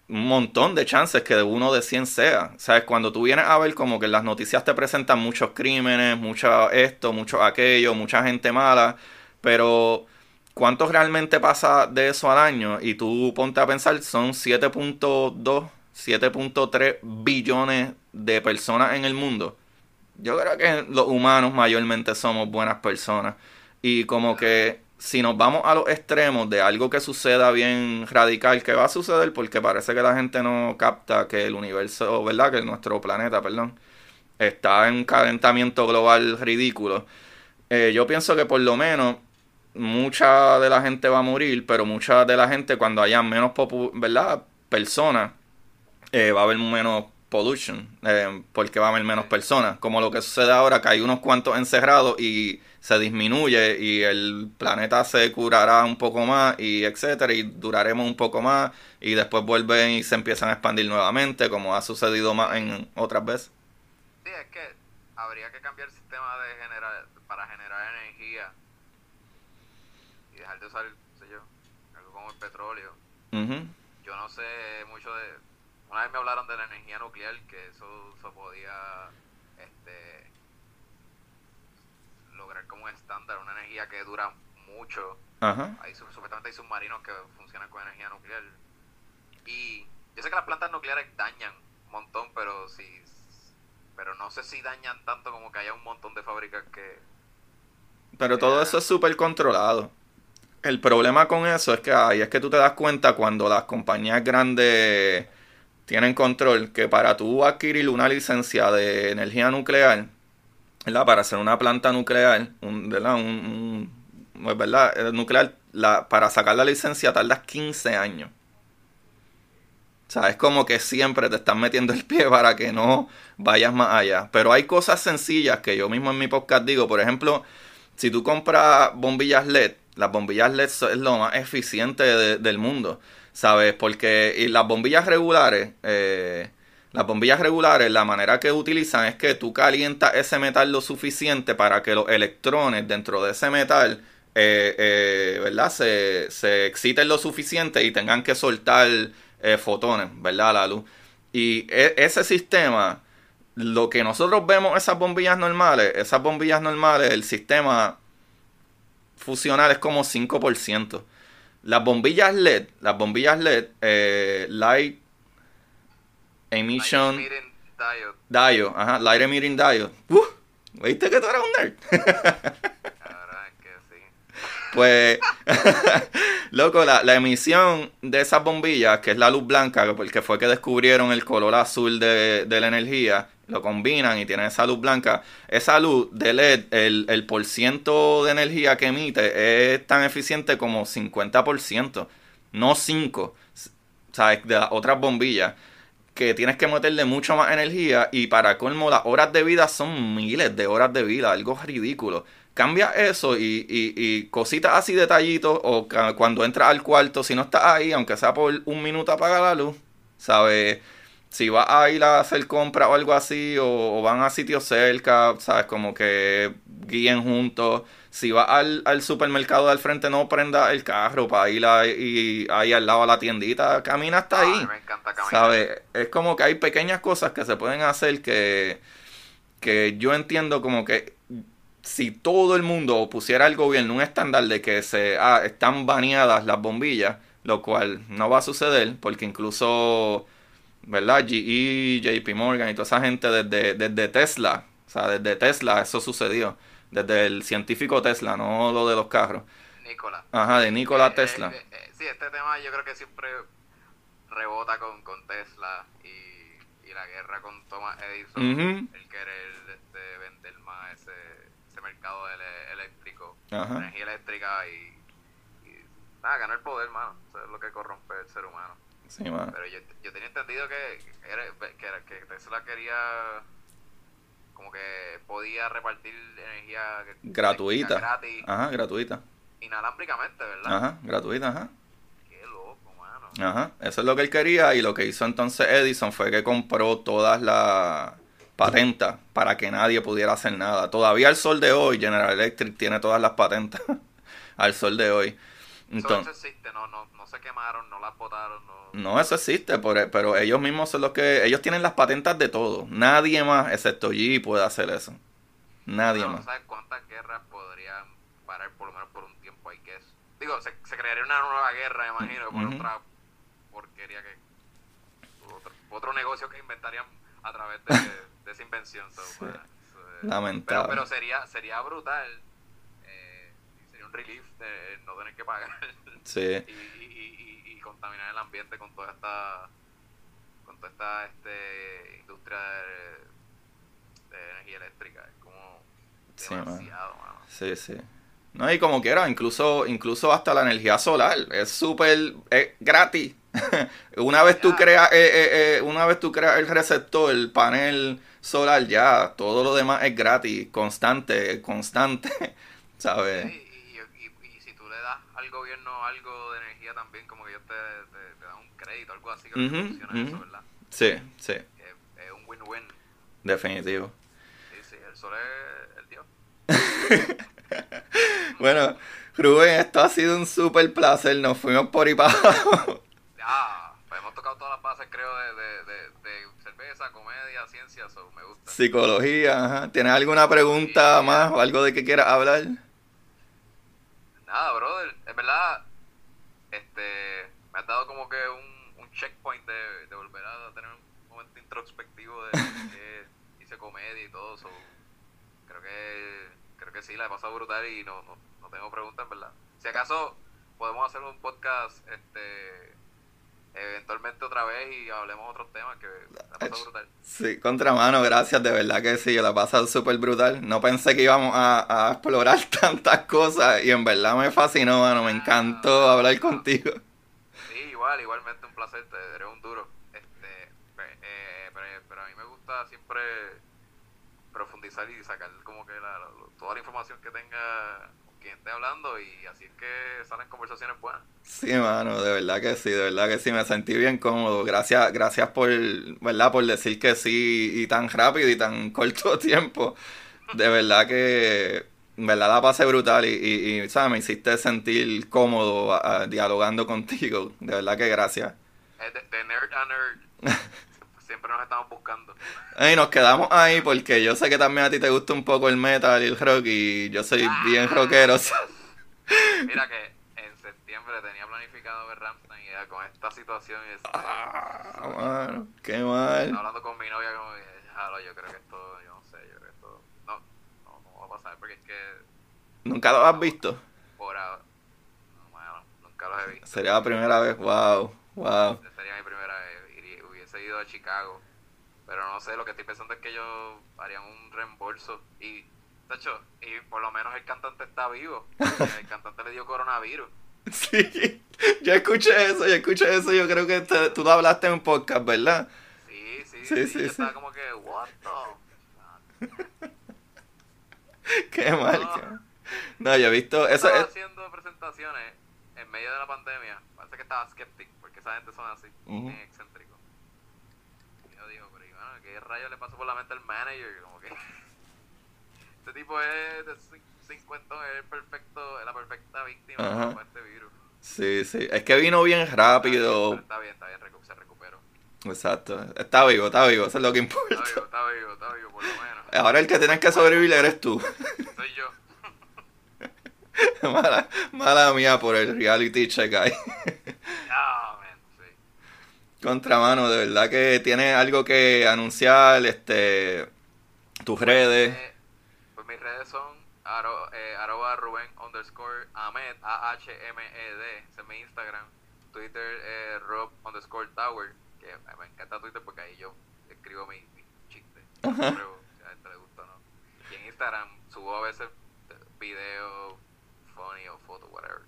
Un montón de chances que de uno de 100 sea. ¿Sabes? Cuando tú vienes a ver como que las noticias te presentan muchos crímenes, mucho esto, mucho aquello, mucha gente mala, pero ¿cuánto realmente pasa de eso al año? Y tú ponte a pensar, son 7.2, 7.3 billones de personas en el mundo. Yo creo que los humanos mayormente somos buenas personas. Y como que si nos vamos a los extremos de algo que suceda bien radical, que va a suceder porque parece que la gente no capta que el universo, ¿verdad? Que nuestro planeta, perdón, está en calentamiento global ridículo. Eh, yo pienso que por lo menos mucha de la gente va a morir, pero mucha de la gente cuando haya menos ¿verdad? personas, eh, va a haber menos pollution, eh, porque va a haber menos personas, como lo que sucede ahora, que hay unos cuantos encerrados y se disminuye y el planeta se curará un poco más y etcétera y duraremos un poco más y después vuelven y se empiezan a expandir nuevamente como ha sucedido más en otras veces. Sí, es que habría que cambiar el sistema de generar para generar energía y dejar de usar, sé yo, algo como el petróleo. Yo no sé mucho de una vez me hablaron de la energía nuclear que eso se podía este lograr como un estándar, una energía que dura mucho. Hay, supuestamente hay submarinos que funcionan con energía nuclear. Y yo sé que las plantas nucleares dañan un montón, pero si pero no sé si dañan tanto como que haya un montón de fábricas que... Pero todo eso es súper controlado. El problema con eso es que ahí es que tú te das cuenta cuando las compañías grandes tienen control que para tú adquirir una licencia de energía nuclear, ¿verdad? Para hacer una planta nuclear, un, ¿verdad? Un, pues, ¿verdad? nuclear, la, para sacar la licencia tardas 15 años. O sea, es como que siempre te están metiendo el pie para que no vayas más allá. Pero hay cosas sencillas que yo mismo en mi podcast digo. Por ejemplo, si tú compras bombillas LED, las bombillas LED es lo más eficiente del mundo. ¿Sabes? Porque las bombillas regulares, eh, las bombillas regulares, la manera que utilizan es que tú calientas ese metal lo suficiente para que los electrones dentro de ese metal, eh, eh, ¿verdad? Se, se, exciten lo suficiente y tengan que soltar eh, fotones, ¿verdad? La luz. Y e, ese sistema, lo que nosotros vemos esas bombillas normales, esas bombillas normales, el sistema fusional es como 5%. Las bombillas LED, las bombillas LED, Light Emission Diode. Diode, ajá, Light Emitting Diode. Uh, ¿Viste que tú eras un nerd? Pues, loco, la, la, emisión de esas bombillas, que es la luz blanca, porque fue que descubrieron el color azul de, de la energía, lo combinan y tienen esa luz blanca. Esa luz de LED, el, el por ciento de energía que emite es tan eficiente como 50%, no 5%, ¿sabes? De las otras bombillas que tienes que meterle mucho más energía y para colmo las horas de vida son miles de horas de vida, algo ridículo. Cambia eso y, y, y cositas así detallitos o cuando entras al cuarto, si no estás ahí, aunque sea por un minuto apaga la luz, ¿sabes? Si vas a ir a hacer compra o algo así o, van a sitios cerca, ¿sabes? Como que guíen juntos si vas al, al, supermercado de al frente, no prenda el carro para ir ahí, ahí al lado a la tiendita. Camina hasta ahí. me encanta caminar. ¿Sabes? Es como que hay pequeñas cosas que se pueden hacer que, que yo entiendo como que si todo el mundo pusiera al gobierno un estándar de que se ah, están baneadas las bombillas, lo cual no va a suceder porque incluso, ¿verdad? GE, JP Morgan y toda esa gente desde, desde Tesla, o sea, desde Tesla eso sucedió desde el científico Tesla, no lo de los carros. Nicolás. Ajá, de Nikola eh, Tesla. Eh, eh, sí, este tema yo creo que siempre rebota con, con Tesla y, y la guerra con Thomas Edison, el querer este, vender más ese, ese mercado del eléctrico, energía eléctrica y, y nada, ganar poder, mano. Eso es lo que corrompe el ser humano. Sí, mano. Pero yo, yo tenía entendido que, era, que, que Tesla quería como que podía repartir energía gratuita. Gratis, ajá, gratuita. Inalámbricamente, ¿verdad? Ajá, gratuita, ajá. Qué loco, mano. Ajá, eso es lo que él quería y lo que hizo entonces Edison fue que compró todas las patentes para que nadie pudiera hacer nada. Todavía al sol de hoy General Electric tiene todas las patentes al sol de hoy. Entonces, eso existe, no, no, no se quemaron, no las botaron, no no, eso existe, e, pero ellos mismos son los que... Ellos tienen las patentes de todo. Nadie más, excepto G, puede hacer eso. Nadie más. ¿Sabes cuántas guerras podrían parar por lo menos por un tiempo? Hay que... Digo, se, crearía una nueva guerra, imagino, por otra porquería que... Otro, negocio que inventarían a través de, esa invención. Lamentable. Pero, pero, sería, sería brutal relief de no tener que pagar Sí. y, y, y, y contaminar el ambiente con toda esta con toda esta este, industria de, de energía eléctrica es como Sí, demasiado mano. Sí, sí. No, y como quiera, incluso, incluso hasta la energía solar es súper es gratis. una vez tú creas, eh, eh, eh, una vez tú creas el receptor, el panel solar, ya, todo lo demás es gratis, constante, constante, ¿sabes? Al gobierno algo de energía también como que ellos te, te, te dan un crédito algo así que Ujú, funciona eso ujú. verdad Sí, sí, es, es un win-win definitivo. sí sí el sol es el dios Bueno, Rubén, esto ha sido un súper placer, nos fuimos por ahí para. Ah, pues hemos tocado todas las bases, creo, de, de, de, de cerveza, comedia, ciencia, eso me gusta. Psicología, ajá. ¿Tienes alguna pregunta más o algo de que quieras hablar? Nada, brother, en verdad, este, me has dado como que un, un checkpoint de, volver a tener un momento introspectivo de que hice comedia y todo eso. Creo que, creo que sí, la he pasado brutal y no, no, no tengo preguntas, en verdad. Si acaso podemos hacer un podcast, este, eventualmente otra vez y hablemos de otros temas que la he pasado brutal. Sí, contramano, gracias, de verdad que sí, la he pasado súper brutal. No pensé que íbamos a, a explorar tantas cosas y en verdad me fascinó, mano, me encantó hablar contigo. Sí, igual, igualmente un placer, te eres un duro. Este, pe- eh, pero, pero a mí me gusta siempre profundizar y sacar como que la- toda la información que tenga quien esté hablando y así es que salen conversaciones buenas. Sí, mano, de verdad que sí, de verdad que sí, me sentí bien cómodo. Gracias, gracias por, ¿verdad? Por decir que sí y tan rápido y tan corto tiempo. De verdad que, verdad la pasé brutal y, y, y, ¿sabes? Me hiciste sentir cómodo a- a- dialogando contigo. De verdad que gracias. De, de nerd a nerd, siempre nos estamos buscando. Y nos quedamos ahí porque yo sé que también a ti te gusta un poco el metal y el rock y yo soy bien rockero. Mira que en septiembre tenía planificado ver Rammstein y ya con esta situación y este, Ah, mano, qué mal. hablando con mi novia como que, "Jalo, yo creo que esto, yo no sé, yo creo que esto, no, no, no va a pasar porque es que ¿Nunca lo has visto? por ahora, no, bueno, nunca los he visto. Sería la primera vez, wow, wow. Sería mi primera vez, hubiese ido a Chicago, pero no sé, lo que estoy pensando es que ellos harían un reembolso y, de hecho, y por lo menos el cantante está vivo, el cantante le dio coronavirus. Sí, yo escuché eso, yo escuché eso, yo creo que te- tú lo hablaste en un podcast, ¿verdad? Sí, sí, Sí, sí, sí, yo estaba como que, what the? Qué mal. No. qué mal. No, yo he visto, eso estaba es... haciendo presentaciones en medio de la pandemia, parece que estaba skeptic, porque esa gente son así, bien excéntricos. Y yo digo, pero y bueno, ¿qué rayos le pasó por la mente al manager? Como que este tipo es de cin- 50, es perfecto, es la perfecta víctima para este virus. Sí, sí, es que vino bien rápido. Está bien, está bien, se recuperó. Exacto, está vivo, está vivo, eso es lo que Está importa. vivo, está vivo, está vivo, por lo menos. Ahora el que tienes que sobrevivir eres tú. Soy yo. mala, mala mía por el reality check ahí. Ah. Contramano, de verdad que tienes algo que anunciar, este, tus redes. Eh, pues mis redes son aro- eh, arroba Rubén underscore Ahmed, A-H-M-E-D, ese es mi Instagram. Twitter, eh, Rob underscore Tower, que me encanta Twitter porque ahí yo escribo mi chistes. Ajá. Creo si a gente le gusta o no. Y en Instagram subo a veces videos funny o fotos, whatever.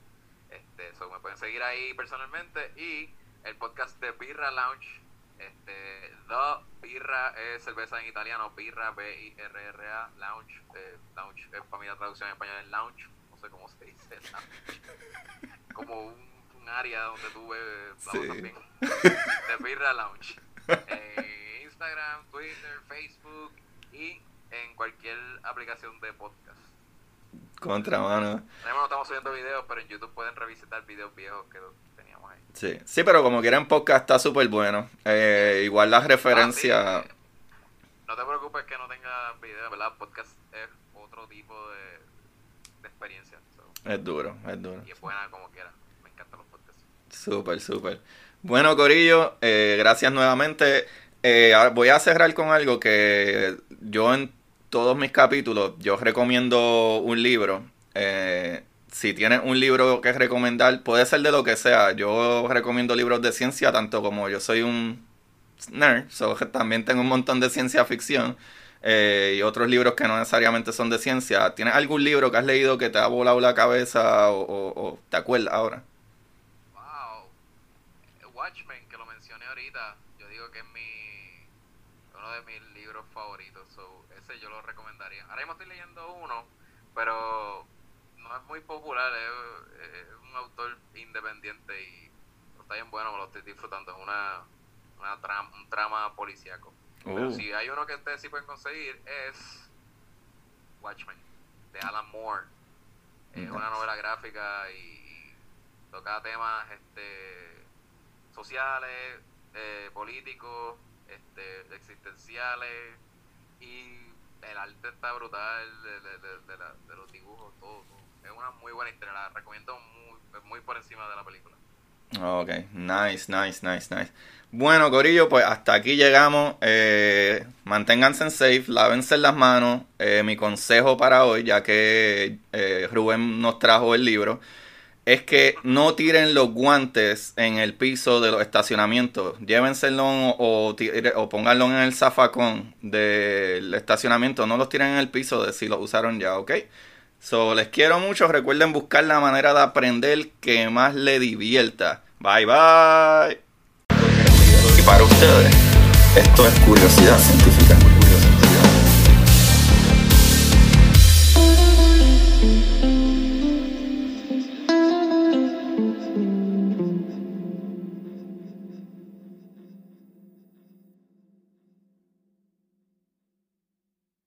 Este, so me pueden seguir ahí personalmente y el podcast de Birra Lounge. Este, The Birra es cerveza en italiano, Birra B-I-R-R-A, Lounge. Eh, lounge es para mí la traducción en español es lounge, no sé cómo se dice, lounge. Como un, un área donde tú bebes la Sí. bien. The Birra Lounge. Eh, Instagram, Twitter, Facebook y en cualquier aplicación de podcast. Contramano. Ahora mismo no estamos subiendo videos, pero en YouTube pueden revisitar videos viejos que. Sí, sí, pero como quieran podcast está súper bueno. Eh, igual las referencias... Ah, sí. No te preocupes que no tenga video, ¿verdad? Podcast es otro tipo de, de experiencia. so, Es duro, es duro. y es buena como quiera. Me encantan los podcasts. Súper, súper. Bueno, Corillo, eh, gracias nuevamente. Eh, voy a cerrar con algo que yo en todos mis capítulos, yo recomiendo un libro. Eh, si tienes un libro que recomendar, puede ser de lo que sea. Yo recomiendo libros de ciencia, tanto como yo soy un nerd, so, también tengo un montón de ciencia ficción. Eh, y otros libros que no necesariamente son de ciencia. ¿Tienes algún libro que has leído que te ha volado la cabeza o, te acuerdas ahora? Wow. Watchmen, que lo mencioné ahorita, yo digo que es mi uno de mis libros favoritos. ese yo lo recomendaría. Ahora mismo estoy leyendo uno, pero no es muy popular. Es, un autor independiente y está bien bueno, me lo estoy disfrutando. Es una, una trama, un trama policíaco. Pero oh. si hay uno que ustedes sí pueden conseguir es Watchmen, de Alan Moore. Es una novela gráfica y, toca temas este sociales, eh, políticos, este, existenciales y el arte está brutal de, de, los dibujos, todo, Es una muy buena historia, la recomiendo muy, muy por encima de la película. Ok, nice, nice, nice, nice. Bueno, Corillo, pues hasta aquí llegamos. Eh, manténganse safe, lávense las manos. Eh, mi consejo para hoy, ya que eh, Rubén nos trajo el libro, es que no tiren los guantes en el piso de los estacionamientos. Llévenselo o, o pónganlo en el zafacón del estacionamiento. No los tiren en el piso de si lo usaron ya, ¿ok? So, les quiero mucho. Recuerden buscar la manera de aprender que más le divierta. Bye bye. Y para ustedes, esto es curiosidad científica.